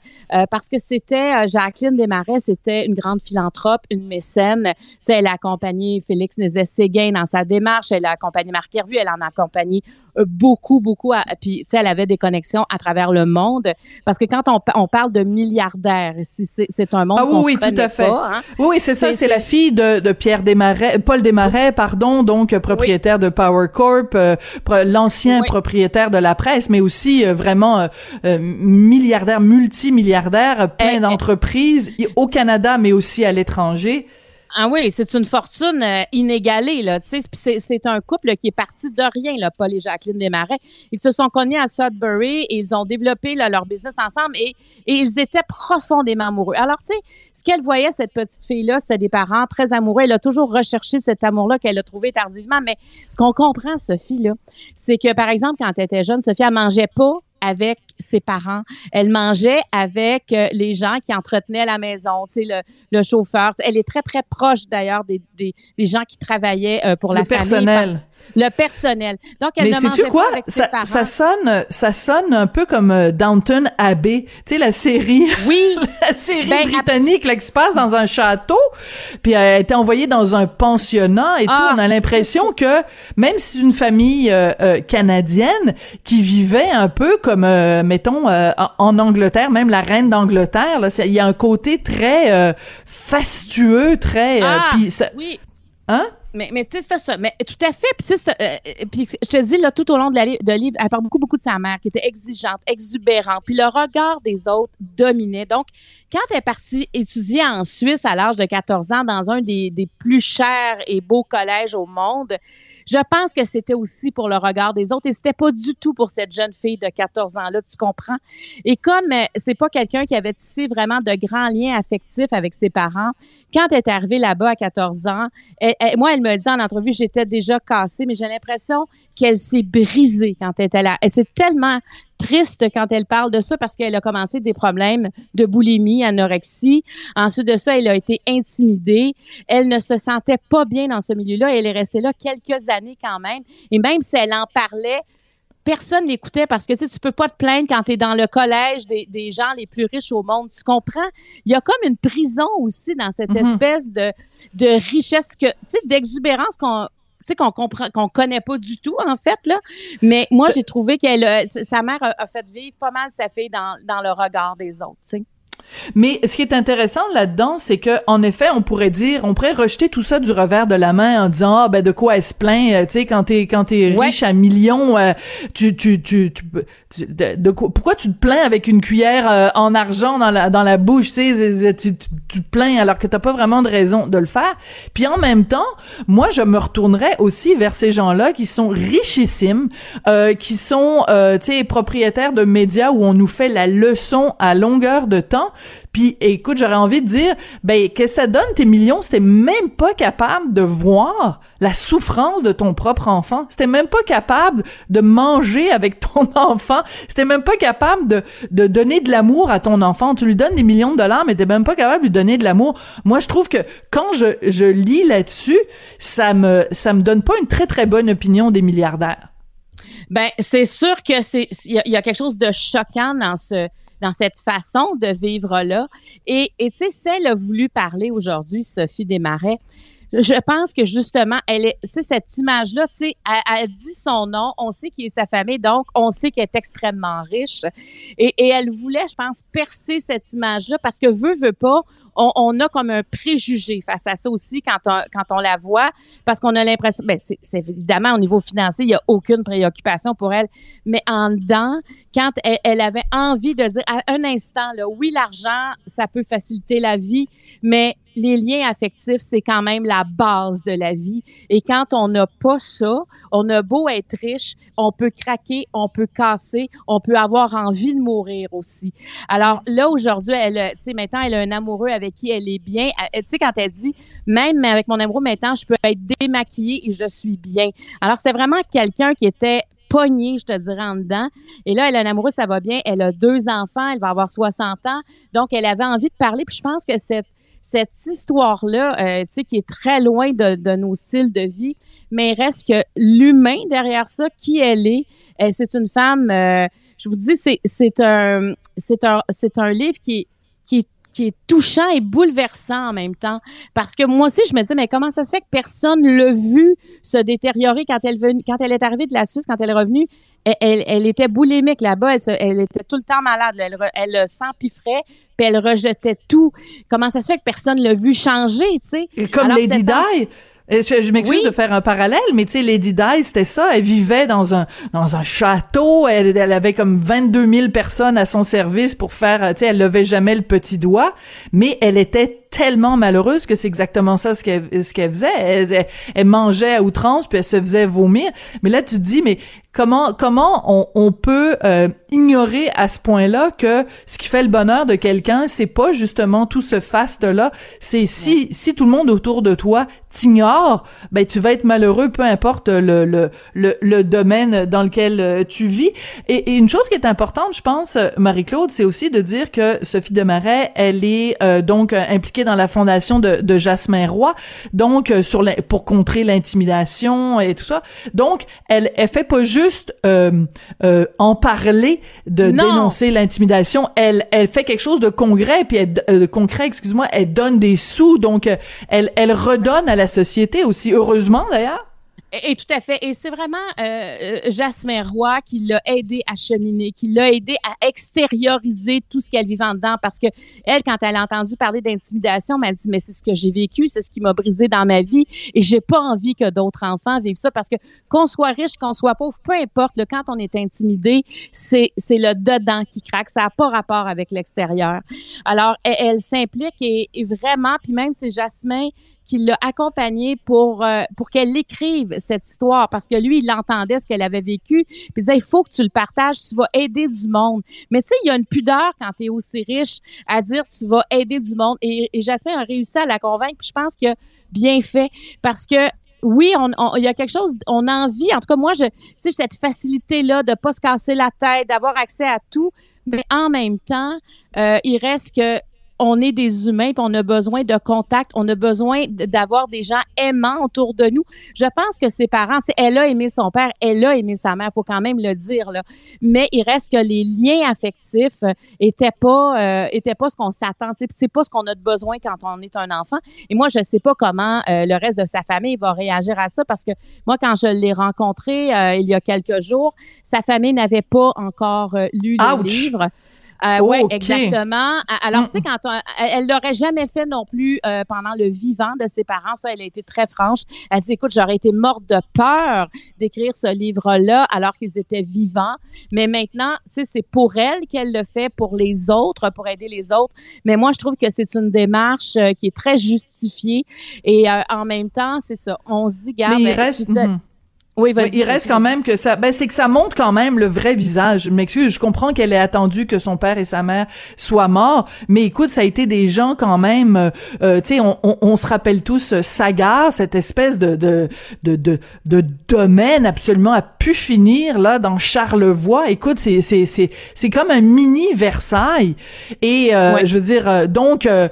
parce que c'était Jacqueline Desmarais, c'était une grande philanthrope, une mécène. Tu sais, elle a accompagné Félix Nézet-Séguin dans sa démarche, elle a accompagné Marc Hervieux, elle en a accompagné beaucoup, beaucoup. puis, tu sais, elle avait des connexions à travers le monde parce que quand on, on parle de milliardaire. C'est un monde ah, oui, oui, tout à fait. Pas, hein. Oui, oui c'est ça. C'est la fille de, de Pierre Desmarais, Paul Desmarais, pardon, donc propriétaire de Power Corp, euh, l'ancien propriétaire de la presse, mais aussi euh, vraiment euh, milliardaire, multimilliardaire, plein eh, eh. d'entreprises au Canada, mais aussi à l'étranger. Ah oui, c'est une fortune euh, inégalée là. C'est un couple qui est parti de rien là, Paul et Jacqueline Desmarais. Ils se sont connus à Sudbury et ils ont développé leur business ensemble et, et ils étaient profondément amoureux. Alors tu sais, ce qu'elle voyait cette petite fille là, c'était des parents très amoureux. Elle a toujours recherché cet amour là qu'elle a trouvé tardivement. Mais ce qu'on comprend, Sophie là, c'est que par exemple quand elle était jeune, Sophie elle mangeait pas avec ses parents. Elle mangeait avec euh, les gens qui entretenaient la maison, tu sais, le, le chauffeur. Elle est très, très proche d'ailleurs des, des, des gens qui travaillaient euh, pour la famille. Personnel le personnel. Donc, elle Mais ne mangeait quoi? pas avec ça, ses parents. ça sonne, ça sonne un peu comme euh, Downton Abbey. Tu sais, la série. *laughs* Oui. la série Ben, britannique, là, qui se passe dans un château. Puis elle a été envoyée dans un pensionnat et Ah. tout. On a l'impression que, même si c'est une famille euh, euh, canadienne qui vivait un peu comme, euh, mettons, euh, en, Angleterre, même la reine d'Angleterre, il y a un côté très euh, fastueux, très... euh, Ah, ça- oui. Hein? Mais, mais tu sais, c'est ça. Mais tout à fait. Puis, euh, euh, puis je te dis, là, tout au long de, la, de livre, elle parle beaucoup, beaucoup de sa mère, qui était exigeante, exubérante. Puis le regard des autres dominait. Donc, quand elle est partie étudier en Suisse à l'âge de 14 ans dans un des, des plus chers et beaux collèges au monde, je pense que c'était aussi pour le regard des autres et c'était pas du tout pour cette jeune fille de 14 ans là, tu comprends? Et comme euh, c'est pas quelqu'un qui avait tissé vraiment de grands liens affectifs avec ses parents, quand elle est arrivée là-bas à 14 ans, moi elle me dit en entrevue j'étais déjà cassée mais j'ai l'impression qu'elle s'est brisée quand elle était là. Elle s'est tellement triste quand elle parle de ça parce qu'elle a commencé des problèmes de boulimie, anorexie. Ensuite de ça, elle a été intimidée. Elle ne se sentait pas bien dans ce milieu-là. Elle est restée là quelques années quand même. Et même si elle en parlait, personne l'écoutait parce que tu sais, tu peux pas te plaindre quand tu es dans le collège des, des, gens les plus riches au monde. Tu comprends? Il y a comme une prison aussi dans cette mm-hmm. espèce de, de richesse que, tu sais, d'exubérance qu'on sais, qu'on comprend, qu'on connaît pas du tout, en fait, là. Mais moi, j'ai trouvé qu'elle, sa mère a, fait vivre pas mal sa fille dans, dans le regard des autres, tu sais. Mais ce qui est intéressant là-dedans, c'est que en effet, on pourrait dire, on pourrait rejeter tout ça du revers de la main en disant ah ben de quoi elle se plaint, euh, tu sais quand t'es quand t'es riche à millions, euh, tu, tu tu tu, de, quoi, pourquoi tu te plains avec une cuillère euh, en argent dans la dans la bouche, tu sais tu, tu, te plains alors que t'as pas vraiment de raison de le faire. Puis en même temps, moi je me retournerais aussi vers ces gens-là qui sont richissimes, qui sont tu sais propriétaires de médias où on nous fait la leçon à longueur de temps puis écoute, j'aurais envie de dire, ben que ça donne tes millions t'es même pas capable de voir la souffrance de ton propre enfant, t'es même pas capable de manger avec ton *laughs* enfant, t'es même pas capable de, donner de l'amour à ton enfant, tu lui donnes des millions de dollars, mais t'es même pas capable de lui donner de l'amour. Moi, je trouve que quand je, je lis là-dessus, ça me ça me donne pas une très très bonne opinion des milliardaires. Ben, c'est sûr que c'est il y, a quelque chose de choquant dans ce dans cette façon de vivre-là. Et tu sais, celle a voulu parler aujourd'hui, Sophie Desmarais. Je pense que justement, elle est, c'est cette image-là, tu sais, elle, dit son nom, on sait qui est sa famille, donc on sait qu'elle est extrêmement riche. Et, et elle voulait, je pense, percer cette image-là parce que veut, veut pas, on, a comme un préjugé face à ça aussi quand on, quand on la voit, parce qu'on a l'impression, ben c'est, évidemment au niveau financier, il n'y a aucune préoccupation pour elle, mais en dedans, quand elle, avait envie de dire à un instant, là, oui, l'argent, ça peut faciliter la vie, mais les liens affectifs, c'est quand même la base de la vie. Et quand on n'a pas ça, on a beau être riche, on peut craquer, on peut casser, on peut avoir envie de mourir aussi. Alors là, aujourd'hui, elle, tu sais, maintenant, elle a un amoureux avec qui elle est bien. Tu sais, quand elle dit, même avec mon amoureux, maintenant, je peux être démaquillée et je suis bien. Alors, c'est vraiment quelqu'un qui était pogné, je te dirais, en dedans. Et là, elle a un amoureux, ça va bien. Elle a deux enfants, elle va avoir 60 ans. Donc, elle avait envie de parler. Puis je pense que cette cette histoire-là, euh, tu sais, qui est très loin de, nos styles de vie, mais reste que l'humain derrière ça, qui elle est, euh, c'est une femme. Euh, je vous dis, c'est un un un livre qui est qui est qui est touchant et bouleversant en même temps. Parce que moi aussi, je me dis, mais comment ça se fait que personne l'a vu se détériorer quand elle, quand elle est arrivée de la Suisse, quand elle est revenue? Elle, elle, était boulimique là-bas, elle, elle, était tout le temps malade, elle, elle s'empiffrait, puis elle rejetait tout. Comment ça se fait que personne l'a vu changer, tu sais? Et comme Lady Di, je, m'excuse de faire un parallèle, mais tu sais, Lady Di, c'était ça. Elle vivait dans un dans un château. Elle, elle avait comme 22 000 personnes à son service pour faire. Tu sais, elle levait jamais le petit doigt, mais elle était tellement malheureuse que c'est exactement ça ce qu'elle ce qu'elle faisait. Elle, mangeait à outrance puis elle se faisait vomir. Mais là, tu te dis, mais comment comment on, on peut euh, ignorer à ce point-là que ce qui fait le bonheur de quelqu'un, c'est pas justement tout ce faste-là. C'est si si tout le monde autour de toi t'ignore, ben tu vas être malheureux, peu importe le le le, le domaine dans lequel euh, tu vis. Et, et, une chose qui est importante, je pense, Marie-Claude, c'est aussi de dire que Sophie Demarais, elle est euh, donc impliquée dans la fondation de, de Jasmin Roy, donc euh, sur pour contrer l'intimidation et tout ça. Donc, elle, elle fait pas juste euh, euh, en parler, de dénoncer l'intimidation. Elle, elle fait quelque chose de concret, puis elle, concret, excuse-moi, elle donne des sous, donc elle, elle redonne à la société aussi. Heureusement d'ailleurs. Et, tout à fait. Et c'est vraiment euh, euh, Jasmine Roy qui l'a aidé à cheminer, qui l'a aidé à extérioriser tout ce qu'elle vivait en dedans. Parce que elle, quand elle a entendu parler d'intimidation, m'a dit mais c'est ce que j'ai vécu, c'est ce qui m'a brisé dans ma vie, et j'ai pas envie que d'autres enfants vivent ça. Parce que qu'on soit riche, qu'on soit pauvre, peu importe. Le, quand on est intimidé, c'est c'est le dedans qui craque. Ça a pas rapport avec l'extérieur. Alors elle, s'implique et, et, vraiment, puis même c'est Jasmine qui l'a accompagnée pour euh, pour qu'elle écrive cette histoire. Parce que lui il entendait ce qu'elle avait vécu. Puis il disait il faut que tu le partages tu vas aider du monde. Mais tu sais il y a une pudeur quand tu es aussi riche à dire tu vas aider du monde. Et, et Jasmine a réussi à la convaincre. Puis je pense que bien fait. Parce que oui, on, on- il y a quelque chose, on a envie, en tout cas moi, je, tu sais, cette facilité-là de pas se casser la tête, d'avoir accès à tout, mais en même temps, euh, il reste que on est des humains, puis on a besoin de contact, on a besoin d'avoir des gens aimants autour de nous. Je pense que ses parents, elle a aimé son père, elle a aimé sa mère, faut quand même le dire là. Mais il reste que les liens affectifs euh, étaient pas, euh, étaient pas ce qu'on s'attend. C'est pas ce qu'on a de besoin quand on est un enfant. Et moi, je sais pas comment euh, le reste de sa famille va réagir à ça parce que moi, quand je l'ai rencontré euh, il y a quelques jours, sa famille n'avait pas encore euh, lu le Ouch. livre. Euh, Ok. exactement. Alors, Mm. tu sais, quand on- elle- l'aurait jamais fait non plus euh, pendant le vivant de ses parents. Ça, elle a été très franche. Elle dit, écoute, j'aurais été morte de peur d'écrire ce livre-là alors qu'ils étaient vivants. Mais maintenant, tu sais, c'est pour elle qu'elle le fait, pour les autres, pour aider les autres. Mais moi, je trouve que c'est une démarche euh, qui est très justifiée. Et euh, en même temps, c'est ça. On se dit, garde, Mais il ben, reste. Oui, vas-y. il reste quand même que ça, ben c'est que ça montre quand même le vrai visage. Je m'excuse, je comprends qu'elle ait attendu que son père et sa mère soient morts, mais écoute, ça a été des gens quand même. euh, euh, tu sais, on, on, on se rappelle tous euh, Sagar, cette espèce de de de de, de domaine absolument à pu finir là dans Charlevoix. Écoute, c'est c'est c'est c'est comme un mini Versailles. Et euh, Ouais. je veux dire, euh, donc euh,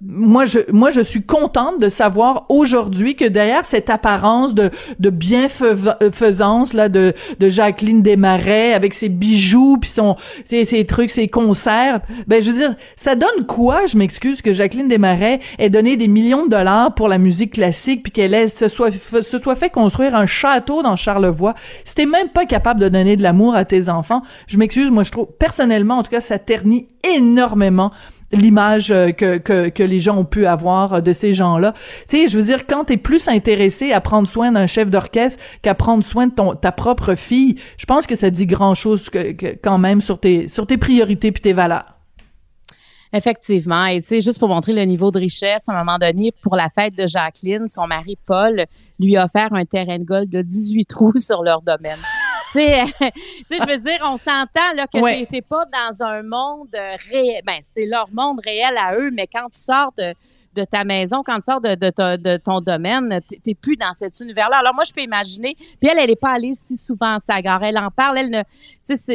moi je moi je suis contente de savoir aujourd'hui que derrière cette apparence de de bienfaisance là de de Jacqueline Desmarais avec ses bijoux puis son ses, trucs ses concerts. Ben je veux dire ça donne quoi je m'excuse que Jacqueline Desmarais ait donné des millions de dollars pour la musique classique puis qu'elle se soit se soit fait construire un château dans Charlevoix? Si t'es même pas capable de donner de l'amour à tes enfants je m'excuse moi je trouve personnellement en tout cas ça ternit énormément l'image euh, que, que, que les gens ont pu avoir euh, de ces gens-là. Tu sais, je veux dire, quand t'es plus intéressé à prendre soin d'un chef d'orchestre qu'à prendre soin de ton, ta propre fille, je pense que ça dit grand-chose que, que- quand même sur tes, sur tes priorités puis tes valeurs. Effectivement. Et tu sais, juste pour montrer le niveau de richesse, à un moment donné, pour la fête de Jacqueline, son mari Paul lui a offert un terrain de golf de 18 trous *laughs* sur leur domaine. *laughs* tu sais, je veux dire, on s'entend là que Ouais. pas dans un monde euh, réel. Ben, c'est leur monde réel à eux, mais quand tu sors de de ta maison, quand tu sors de, de, ta- de ton domaine, t'es- plus dans cet univers-là. Alors moi, je peux imaginer. Puis elle, elle est pas allée si souvent à Sagar. Elle en parle. Elle ne,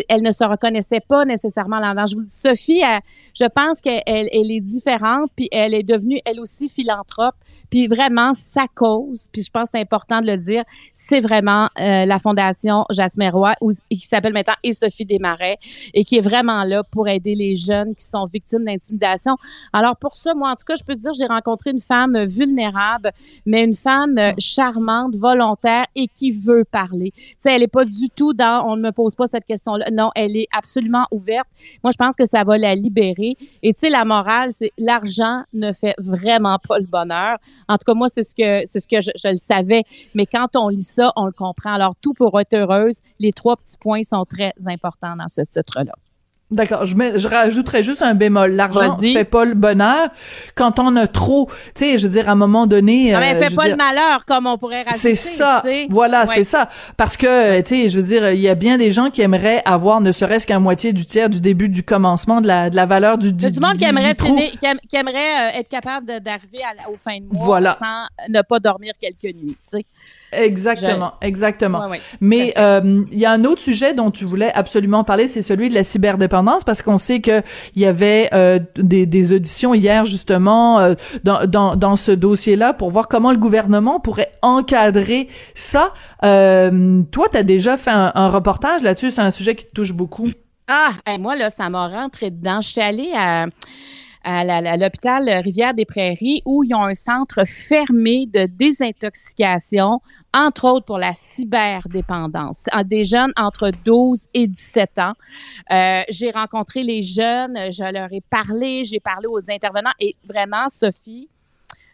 elle ne se reconnaissait pas nécessairement là-dedans. Je vous dis, Sophie, elle- je pense qu'elle elle, est différente, puis elle est devenue elle aussi philanthrope. Puis vraiment, sa cause, puis je pense que c'est important de le dire, c'est vraiment euh, la Fondation Jasmine Roy, et qui s'appelle maintenant Et Sophie Desmarais, et qui est vraiment là pour aider les jeunes qui sont victimes d'intimidation. Alors pour ça, moi, en tout cas, je peux te dire, j'ai rencontré une femme vulnérable, mais une femme euh, charmante, volontaire et qui veut parler. Tu sais, elle est pas du tout dans on ne me pose pas cette Non, elle est absolument ouverte. Moi, je pense que ça va la libérer. Et tu sais, la morale, c'est l'argent ne fait vraiment pas le bonheur. En tout cas, moi, c'est ce que c'est ce que je, je le savais. Mais quand on lit ça, on le comprend. Alors, tout pour être heureuse, les trois petits points sont très importants dans ce titre-là. D'accord, je, mets, je rajouterais juste un bémol. L'argent fait pas le bonheur. Quand on a trop, tu sais, je veux dire, à un moment donné... Non, mais euh, fait pas le malheur, comme on pourrait rajouter. C'est ça. Voilà, Ouais. c'est ça. Parce que, tu sais, je veux dire, il y a bien des gens qui aimeraient avoir ne serait-ce qu'un moitié du tiers du début du commencement de la, de la valeur du, du du monde qui 18 aimerait, finir- qui aime- qui aimerait euh, être capable de- d'arriver aux fins de mois Voilà. sans ne pas dormir quelques nuits. Tu sais. Exactement, exactement. Ouais, ouais. Mais euh, il y a un autre sujet dont tu voulais absolument parler, c'est celui de la cyberdépendance, parce qu'on sait que il y avait euh, des, des auditions hier justement euh, dans, dans, dans ce dossier-là pour voir comment le gouvernement pourrait encadrer ça. Euh, toi, tu as déjà fait un, un reportage là-dessus, c'est un sujet qui te touche beaucoup. Ah, hey, moi, là, ça m'a rentré dedans. Je suis allée à, à la- la- l'hôpital Rivière-des-Prairies où ils ont un centre fermé de désintoxication, entre autres pour la cyberdépendance, des jeunes entre 12 et 17 ans. Euh, j'ai rencontré les jeunes, je leur ai parlé, j'ai parlé aux intervenants et vraiment, Sophie,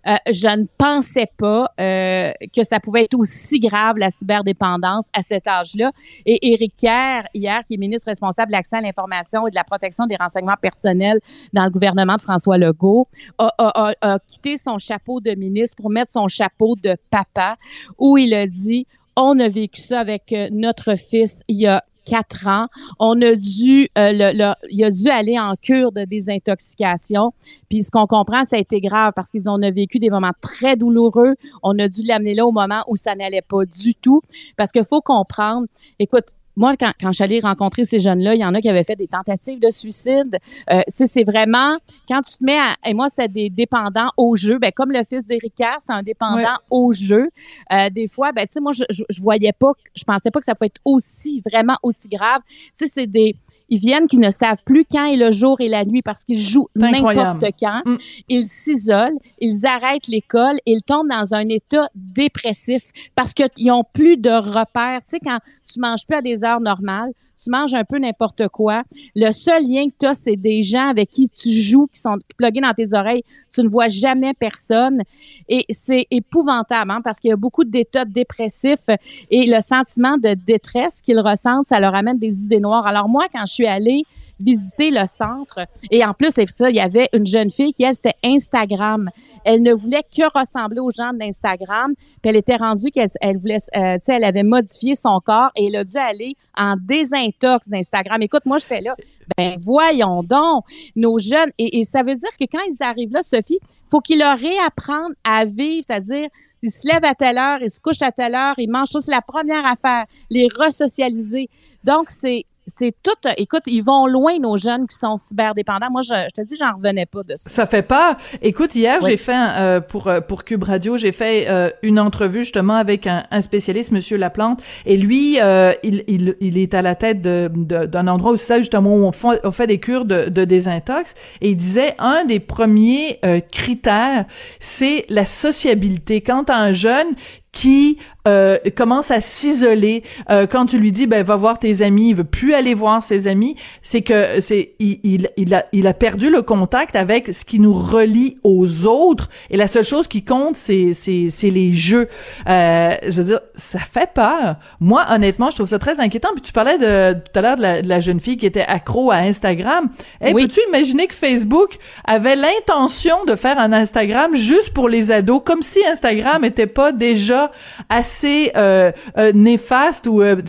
Euh, je ne pensais pas euh, que ça pouvait être aussi grave, la cyberdépendance, à cet âge-là. Et Éric Kerr, hier, qui est ministre responsable de l'accès à l'information et de la protection des renseignements personnels dans le gouvernement de François Legault, a, a, a, a quitté son chapeau de ministre pour mettre son chapeau de papa, où il a dit on a vécu ça avec euh, notre fils il y a quatre ans. On a dû, euh, le, le, il a dû aller en cure de désintoxication. Puis ce qu'on comprend, ça a été grave parce qu'ils ont vécu des moments très douloureux. On a dû l'amener là au moment où ça n'allait pas du tout. Parce qu'il faut comprendre, écoute, moi, quand, quand je suis allée rencontrer ces jeunes-là, il y en a qui avaient fait des tentatives de suicide. Euh, c'est vraiment, quand tu te mets à, et moi, c'est des dépendants au jeu, ben, comme le fils d'Éric c'est un dépendant au jeu. Euh, des fois, ben, tu sais, moi, je, je, je voyais pas, je pensais pas que ça pouvait être aussi, vraiment aussi grave. Tu sais, c'est des, ils viennent qui ne savent plus quand est le jour et la nuit parce qu'ils jouent n'importe quand. Mm. Ils s'isolent, ils arrêtent l'école, ils tombent dans un état dépressif parce qu'ils ont plus de repères. Tu sais, quand tu manges plus à des heures normales, tu manges un peu n'importe quoi. Le seul lien que tu as, c'est des gens avec qui tu joues, qui sont plugués dans tes oreilles. Tu ne vois jamais personne. Et c'est épouvantable, hein, parce qu'il y a beaucoup d'états dépressifs et le sentiment de détresse qu'ils ressentent, ça leur amène des idées noires. Alors moi, quand je suis allée visiter le centre, et en plus, c'est ça, il y avait une jeune fille qui, elle, c'était Instagram. Elle ne voulait que ressembler aux gens d'Instagram, puis elle était rendue qu'elle elle voulait, euh, tu sais, elle avait modifié son corps et elle a dû aller en désintox d'Instagram. Écoute, moi, j'étais là, ben voyons donc, nos jeunes, et, ça veut dire que quand ils arrivent là, Sophie, faut qu'ils leur réapprennent à vivre, c'est-à-dire ils se lèvent à telle heure, ils se couchent à telle heure, ils mangent tout. C'est la première affaire, les resocialiser. Donc, c'est c'est tout. Écoute, ils vont loin, nos jeunes qui sont cyberdépendants. Moi, je, je te dis, j'en revenais pas de ça. Ça fait peur. Écoute, hier, Oui. j'ai fait euh, pour euh, pour Cube Radio, j'ai fait euh, une entrevue justement avec un, un spécialiste, Monsieur Laplante, et lui, euh, il, il il est à la tête de- de- d'un endroit où ça justement où on fait, on fait des cures de, de désintox, et il disait un des premiers euh, critères, c'est la sociabilité. Quand un jeune qui euh, commence à s'isoler euh, quand tu lui dis ben va voir tes amis il veut plus aller voir ses amis c'est que c'est il, il, il a il a perdu le contact avec ce qui nous relie aux autres. Et la seule chose qui compte c'est c'est c'est les jeux. Euh, je veux dire ça fait peur. Moi honnêtement je trouve ça très inquiétant. Puis tu parlais de tout à l'heure de la, de la jeune fille qui était accro à Instagram. Hey, Oui. peux-tu imaginer que Facebook avait l'intention de faire un Instagram juste pour les ados comme si Instagram était pas déjà assez euh, euh, néfaste ou euh,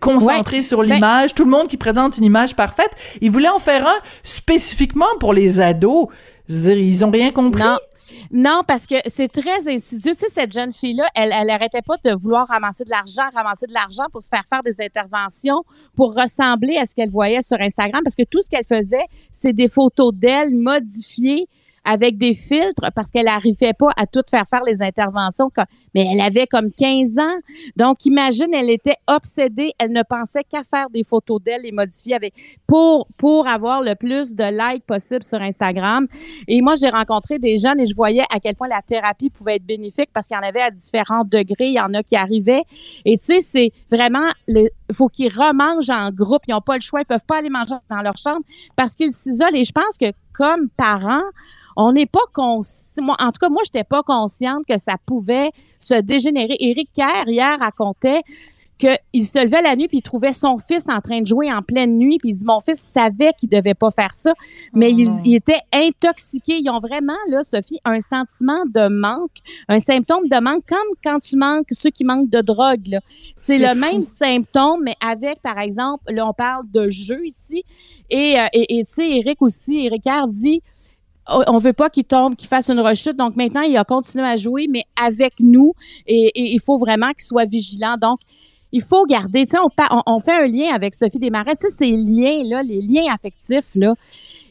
concentré sur Ben- l'image, tout le monde qui présente une image parfaite. Ils voulaient en faire un spécifiquement pour les ados. Je veux dire, ils ont rien compris. Non. Non, parce que c'est très insidieux. Tu sais, cette jeune fille-là, elle, elle arrêtait pas de vouloir ramasser de l'argent, ramasser de l'argent pour se faire faire des interventions, pour ressembler à ce qu'elle voyait sur Instagram, parce que tout ce qu'elle faisait, c'est des photos d'elle modifiées avec des filtres parce qu'elle n'arrivait pas à tout faire faire les interventions. Mais elle avait comme 15 ans. Donc, imagine, elle était obsédée. Elle ne pensait qu'à faire des photos d'elle et modifier avec, pour, pour avoir le plus de likes possible sur Instagram. Et moi, j'ai rencontré des jeunes et je voyais à quel point la thérapie pouvait être bénéfique parce qu'il y en avait à différents degrés. Il y en a qui arrivaient. Et tu sais, c'est vraiment, il faut qu'ils remangent en groupe. Ils n'ont pas le choix. Ils peuvent pas aller manger dans leur chambre parce qu'ils s'isolent. Et je pense que comme parents, on n'est pas conscient. En tout cas, moi, j'étais pas consciente que ça pouvait se dégénérer. Éric Kerr, hier, racontait qu'il se levait la nuit puis il trouvait son fils en train de jouer en pleine nuit. Puis il dit mon fils savait qu'il devait pas faire ça mais il, il était intoxiqué ils ont vraiment là Sophie un sentiment de manque un symptôme de manque comme quand tu manques ceux qui manquent de drogue c'est le fou. même symptôme mais avec par exemple là on parle de jeu ici. Et euh, et tu sais Eric aussi Eric Kerr dit on veut pas qu'il tombe, qu'il fasse une rechute. Donc maintenant, il a continué à jouer, mais avec nous. Et, et il faut vraiment qu'il soit vigilant. Donc, il faut garder. Tu sais, on, fait un lien avec Sophie Desmarais. Tu sais, ces liens-là, les liens affectifs, là,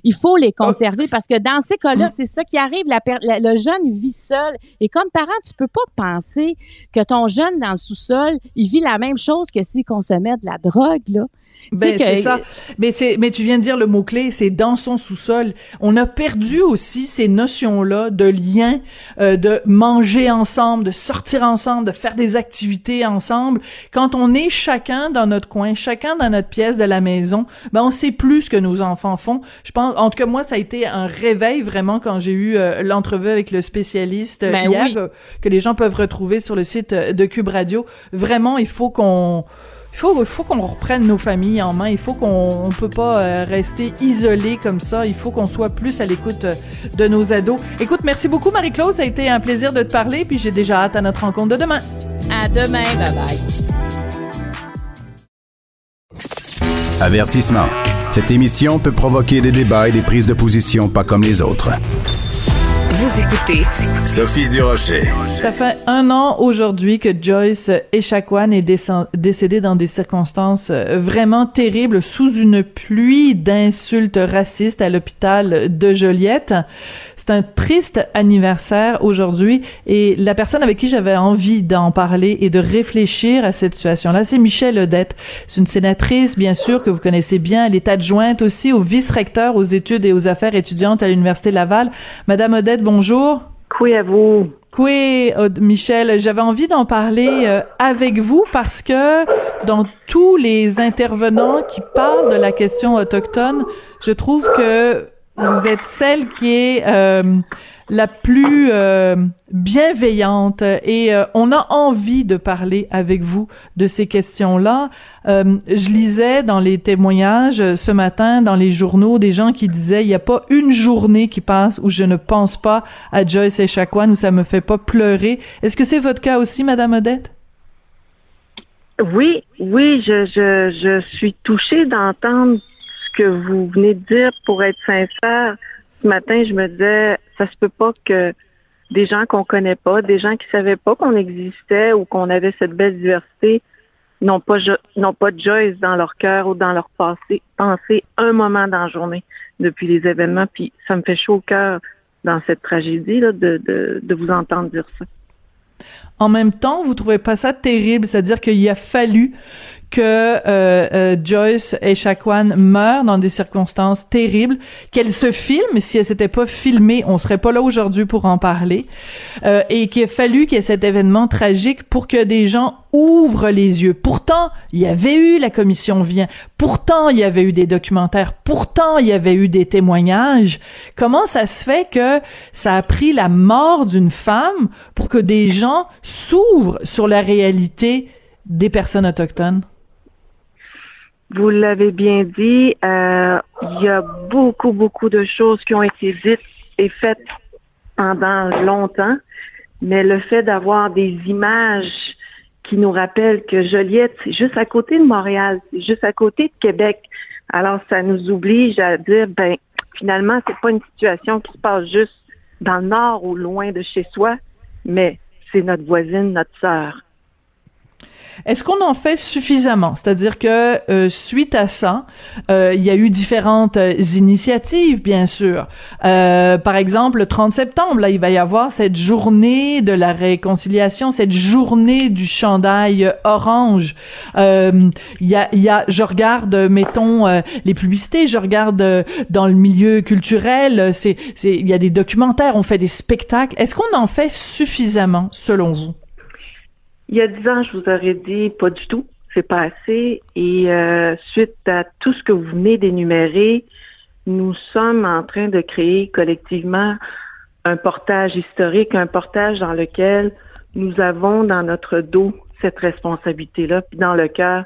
il faut les conserver parce que dans ces cas-là, c'est ça qui arrive. La per- la- le jeune vit seul. Et comme parent, tu peux pas penser que ton jeune dans le sous-sol, il vit la même chose que s'il consommait de la drogue, là. Ben, c'est ça. Mais c'est, mais tu viens de dire le mot clé, c'est dans son sous-sol. On a perdu aussi ces notions-là de lien, euh, de manger ensemble, de sortir ensemble, de faire des activités ensemble. Quand on est chacun dans notre coin, chacun dans notre pièce de la maison, ben on sait plus ce que nos enfants font. Je pense, en tout cas moi, ça a été un réveil vraiment quand j'ai eu euh, l'entrevue avec le spécialiste euh, ben hier, que les gens peuvent retrouver sur le site de Cube Radio. Vraiment, il faut qu'on il faut, faut qu'on reprenne nos familles en main. Il faut qu'on on peut pas euh, rester isolé comme ça. Il faut qu'on soit plus à l'écoute euh, de nos ados. Écoute, merci beaucoup Marie-Claude. Ça a été un plaisir de te parler. Puis j'ai déjà hâte à notre rencontre de demain. À demain. Bye bye. Avertissement. Cette émission peut provoquer des débats et des prises de position pas comme les autres. Vous écoutez Sophie Durocher. Ça fait un an aujourd'hui que Joyce Echaquan est décédée dans des circonstances euh, vraiment terribles sous une pluie d'insultes racistes à l'hôpital de Joliette. C'est un triste anniversaire aujourd'hui et la personne avec qui j'avais envie d'en parler et de réfléchir à cette situation-là, c'est Michelle Odette. C'est une sénatrice, bien sûr, que vous connaissez bien. Elle est adjointe aussi au vice-recteur aux études et aux affaires étudiantes à l'Université Laval. Madame Odette, bonjour. Oui, à vous. Oui, Michel, j'avais envie d'en parler euh, avec vous parce que dans tous les intervenants qui parlent de la question autochtone, je trouve que vous êtes celle qui est euh, la plus euh, bienveillante et euh, on a envie de parler avec vous de ces questions-là. je lisais dans les témoignages ce matin dans les journaux des gens qui disaient il n'y a pas une journée qui passe où je ne pense pas à Joyce et Chacoan où ça me fait pas pleurer. Est-ce que c'est votre cas aussi, Madame Odette? Oui, oui, je, je, je suis touchée d'entendre que vous venez de dire, pour être sincère, ce matin, je me disais, ça se peut pas que des gens qu'on connaît pas, des gens qui savaient pas qu'on existait ou qu'on avait cette belle diversité, n'ont pas n'ont pas de Joyce dans leur cœur ou dans leur passé, penser un moment dans la journée depuis les événements. Puis ça me fait chaud au cœur dans cette tragédie là, de, de, de vous entendre dire ça. En même temps, vous trouvez pas ça terrible, c'est-à-dire qu'il a fallu que euh, euh, Joyce Echaquan meurt dans des circonstances terribles, qu'elle se filme. Si elle s'était pas filmée, on serait pas là aujourd'hui pour en parler. Euh, et qu'il a fallu qu'il y ait cet événement tragique pour que des gens ouvrent les yeux. Pourtant, il y avait eu la commission vient. Pourtant, il y avait eu des documentaires. Pourtant, il y avait eu des témoignages. Comment ça se fait que ça a pris la mort d'une femme pour que des gens s'ouvrent sur la réalité des personnes autochtones? Vous l'avez bien dit, euh, il y a beaucoup, beaucoup de choses qui ont été dites et faites pendant longtemps, mais le fait d'avoir des images qui nous rappellent que Joliette, c'est juste à côté de Montréal, c'est juste à côté de Québec. Alors, ça nous oblige à dire, ben, finalement, c'est pas une situation qui se passe juste dans le nord ou loin de chez soi, mais c'est notre voisine, notre sœur. Est-ce qu'on en fait suffisamment? C'est-à-dire que euh, suite à ça, euh, il y a eu différentes euh, initiatives, bien sûr. par exemple, le 30 septembre, là, il va y avoir cette journée de la réconciliation, cette journée du chandail orange. Il y a, y a, je regarde, mettons, les publicités, je regarde dans le milieu culturel, c'est, il y a des documentaires, on fait des spectacles. Est-ce qu'on en fait suffisamment, selon vous? Il y a dix ans, je vous aurais dit pas du tout, c'est pas assez. Et euh, suite à tout ce que vous venez d'énumérer, nous sommes en train de créer collectivement un portage historique, un portage dans lequel nous avons dans notre dos cette responsabilité-là, puis dans le cœur,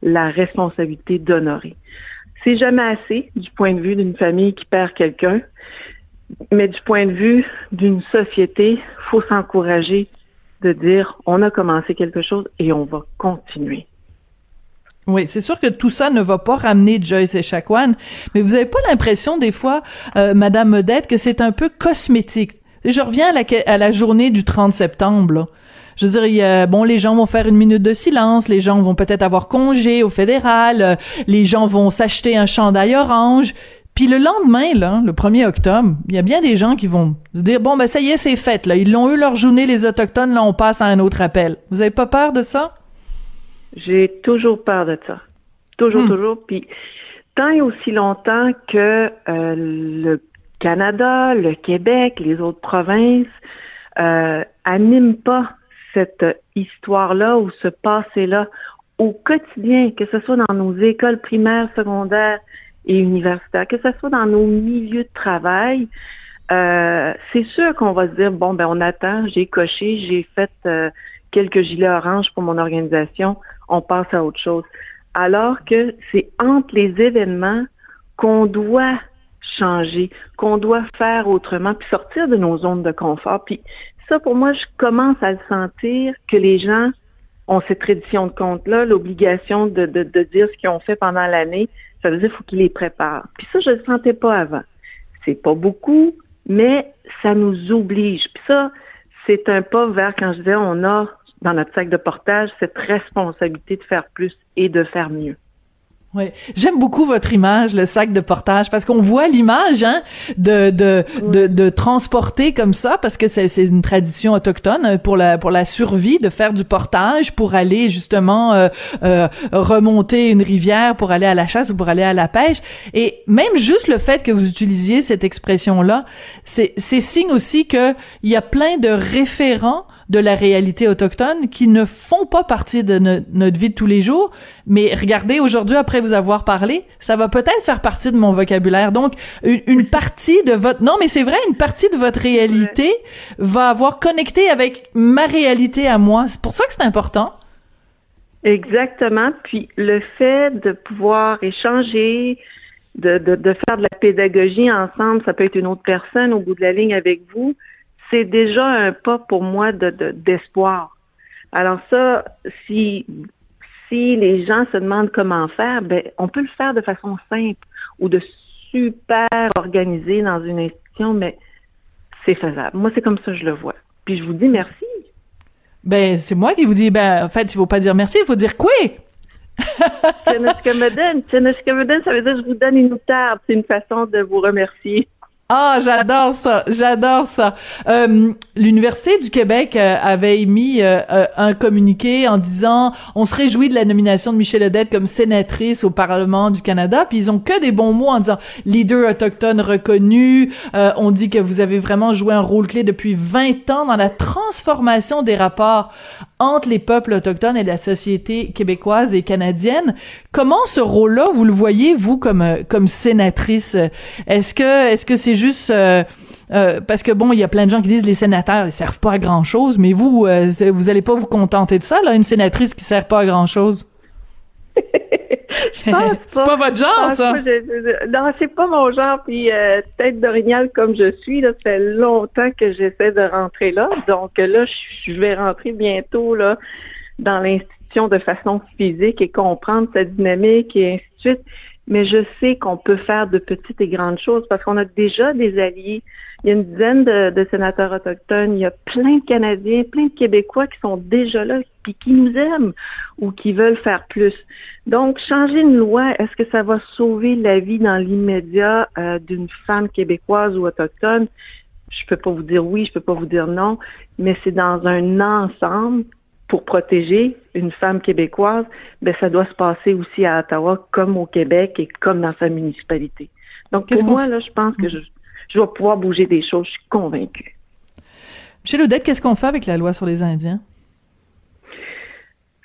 la responsabilité d'honorer. C'est jamais assez du point de vue d'une famille qui perd quelqu'un, mais du point de vue d'une société, faut s'encourager de dire on a commencé quelque chose et on va continuer. Oui, c'est sûr que tout ça ne va pas ramener Joyce et Chacuan, mais vous avez pas l'impression des fois, euh, Madame Modette, que c'est un peu cosmétique? Je reviens à la, à la journée du 30 septembre. Je veux dire, bon, les gens vont faire une minute de silence, les gens vont peut-être avoir congé au fédéral, euh, les gens vont s'acheter un chandail orange. Puis le lendemain, là, le 1er octobre, il y a bien des gens qui vont se dire bon ben ça y est, c'est fait là, ils l'ont eu leur journée les autochtones, là on passe à un autre appel. Vous avez pas peur de ça? J'ai toujours peur de ça. Toujours, Hmm. toujours. Puis tant et aussi longtemps que euh, le Canada, le Québec, les autres provinces euh, animent pas cette histoire-là ou ce passé-là au quotidien, que ce soit dans nos écoles primaires, secondaires et universitaires, que ce soit dans nos milieux de travail, euh, c'est sûr qu'on va se dire bon ben on attend, j'ai coché, j'ai fait euh, quelques gilets oranges pour mon organisation, on passe à autre chose. Alors que c'est entre les événements qu'on doit changer, qu'on doit faire autrement, puis sortir de nos zones de confort. Puis ça, pour moi, je commence à le sentir que les gens ont cette tradition de compte-là, l'obligation de, de, de dire ce qu'ils ont fait pendant l'année. Ça veut dire qu'il faut qu'ils les préparent. Puis ça, je ne le sentais pas avant. C'est pas beaucoup, mais ça nous oblige. Puis ça, c'est un pas vers quand je disais on a dans notre sac de portage cette responsabilité de faire plus et de faire mieux. Oui, j'aime beaucoup votre image, le sac de portage, parce qu'on voit l'image hein, de, de, de de transporter comme ça, parce que c'est c'est une tradition autochtone pour la pour la survie de faire du portage pour aller justement euh, euh, remonter une rivière pour aller à la chasse ou pour aller à la pêche. Et même juste le fait que vous utilisiez cette expression là, c'est c'est signe aussi que il y a plein de référents de la réalité autochtone qui ne font pas partie de no- notre vie de tous les jours. Mais regardez, aujourd'hui, après vous avoir parlé, ça va peut-être faire partie de mon vocabulaire. Donc, une, une partie de votre... Non, mais c'est vrai, une partie de votre réalité va avoir connecté avec ma réalité à moi. C'est pour ça que c'est important. Exactement. Puis le fait de pouvoir échanger, de, de, de faire de la pédagogie ensemble, ça peut être une autre personne au bout de la ligne avec vous, c'est déjà un pas pour moi de de- d'espoir. Alors ça, si si les gens se demandent comment faire, ben on peut le faire de façon simple ou de super organisé dans une institution, mais c'est faisable. Moi, c'est comme ça que je le vois. Puis je vous dis merci. Ben, c'est moi qui vous dis, ben, en fait, il faut pas dire merci, il faut dire quoi? Tenoshkamaden, ça veut dire je vous donne une outarde. C'est une façon de vous remercier. Ah, j'adore ça, j'adore ça. Euh, L'Université du Québec euh, avait émis euh, euh, un communiqué en disant on se réjouit de la nomination de Michel Odette comme sénatrice au Parlement du Canada, puis ils ont que des bons mots en disant leader autochtone reconnu. Euh, on dit que vous avez vraiment joué un rôle clé depuis 20 ans dans la transformation des rapports entre les peuples autochtones et la société québécoise et canadienne. Comment ce rôle-là, vous le voyez vous comme euh, comme sénatrice? Est-ce que est-ce que c'est juste euh, euh, parce que bon, il y a plein de gens qui disent les sénateurs ils servent pas à grand chose, mais vous euh, vous allez pas vous contenter de ça là, une sénatrice qui sert pas à grand chose. *laughs* *laughs* C'est pas votre genre ça. pas, je- je- non, c'est pas mon genre. Puis euh, tête d'orignal comme je suis, là, ça fait longtemps que j'essaie de rentrer là. Donc là, je, je vais rentrer bientôt là dans l'institution de façon physique et comprendre sa dynamique et ainsi de suite. Mais je sais qu'on peut faire de petites et grandes choses parce qu'on a déjà des alliés. Il y a une dizaine de, sénateurs autochtones. Il y a plein de Canadiens, plein de Québécois qui sont déjà là puis qui nous aiment ou qui veulent faire plus. Donc, changer une loi, est-ce que ça va sauver la vie dans l'immédiat euh, d'une femme québécoise ou autochtone? Je peux pas vous dire oui, je peux pas vous dire non, mais c'est dans un ensemble pour protéger une femme québécoise, ben ça doit se passer aussi à Ottawa comme au Québec et comme dans sa municipalité. Donc pour moi là, je pense que je, je vais pouvoir bouger des choses, je suis convaincue. Michel Odette, qu'est-ce qu'on fait avec la loi sur les Indiens?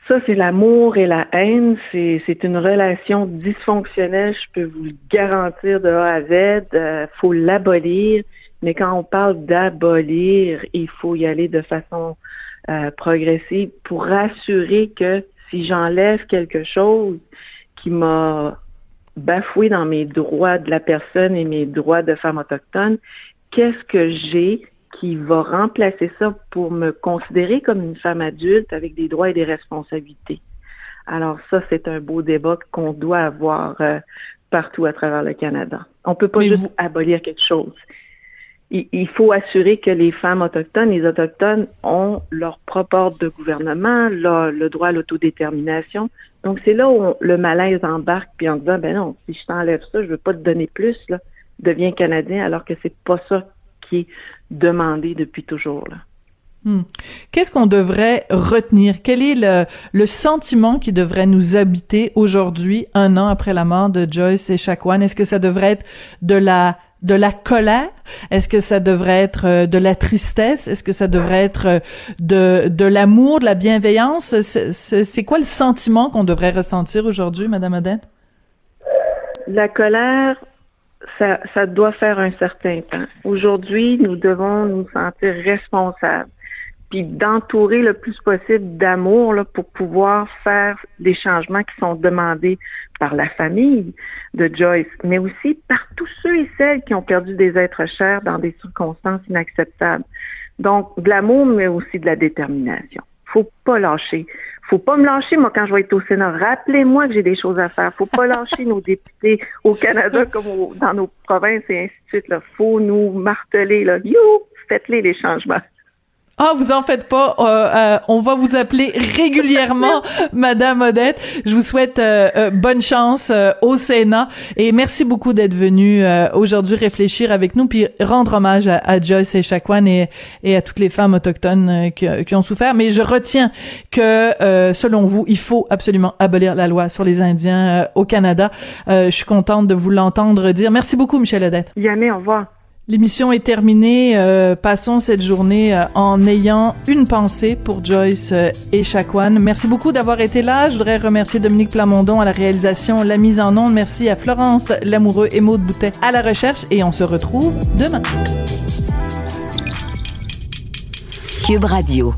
Ça, c'est l'amour et la haine. C'est, une relation dysfonctionnelle, je peux vous le garantir de A à Z. Euh, faut l'abolir. Mais quand on parle d'abolir, il faut y aller de façon euh, progressive pour rassurer que si j'enlève quelque chose qui m'a bafoué dans mes droits de la personne et mes droits de femme autochtone, qu'est-ce que j'ai qui va remplacer ça pour me considérer comme une femme adulte avec des droits et des responsabilités? Alors ça, c'est un beau débat qu'on doit avoir euh, partout à travers le Canada. On peut pas Mais juste vous- abolir quelque chose. Il, faut assurer que les femmes autochtones, les autochtones ont leur propre ordre de gouvernement, leur- le droit à l'autodétermination. Donc c'est là où le malaise embarque, puis en disant ben non, si je t'enlève ça, je veux pas te donner plus, là, deviens canadien, alors que c'est pas ça qui est demandé depuis toujours. Là. Hmm. Qu'est-ce qu'on devrait retenir? Quel est le, le, sentiment qui devrait nous habiter aujourd'hui, un an après la mort de Joyce et Chacuan? Est-ce que ça devrait être de la de la colère? Est-ce que ça devrait être euh, de la tristesse? Est-ce que ça devrait être euh, de, de l'amour, de la bienveillance? C'est quoi le sentiment qu'on devrait ressentir aujourd'hui, Madame Odette? La colère, ça, ça doit faire un certain temps. Aujourd'hui, nous devons nous sentir responsables puis d'entourer le plus possible d'amour là, pour pouvoir faire les changements qui sont demandés par la famille de Joyce, mais aussi par tous ceux et celles qui ont perdu des êtres chers dans des circonstances inacceptables. Donc, de l'amour, mais aussi de la détermination. Faut pas lâcher. Faut pas me lâcher, moi, quand je vais être au Sénat. Rappelez-moi que j'ai des choses à faire. Faut pas lâcher nos députés au Canada comme dans nos provinces et ainsi de suite. Là. Faut nous marteler, là. You! Faites-les les changements. Ah, vous en faites pas. Euh, euh, on va vous appeler régulièrement, *laughs* Madame Odette. Je vous souhaite euh, bonne chance au Sénat et merci beaucoup d'être venu aujourd'hui réfléchir avec nous puis rendre hommage à, Joyce et Chacuan et, et, à toutes les femmes autochtones qui, qui, ont souffert. Mais je retiens que, selon vous, il faut absolument abolir la loi sur les Indiens au Canada. je suis contente de vous l'entendre dire. Merci beaucoup, Michel Odette. Yamé, au revoir. L'émission est terminée. Euh, passons cette journée euh, en ayant une pensée pour Joyce euh, et Chacuan. Merci beaucoup d'avoir été là. Je voudrais remercier Dominique Plamondon à la réalisation, la mise en onde. Merci à Florence Lamoureux et Maude Boutet à la recherche. Et on se retrouve demain. Cube Radio.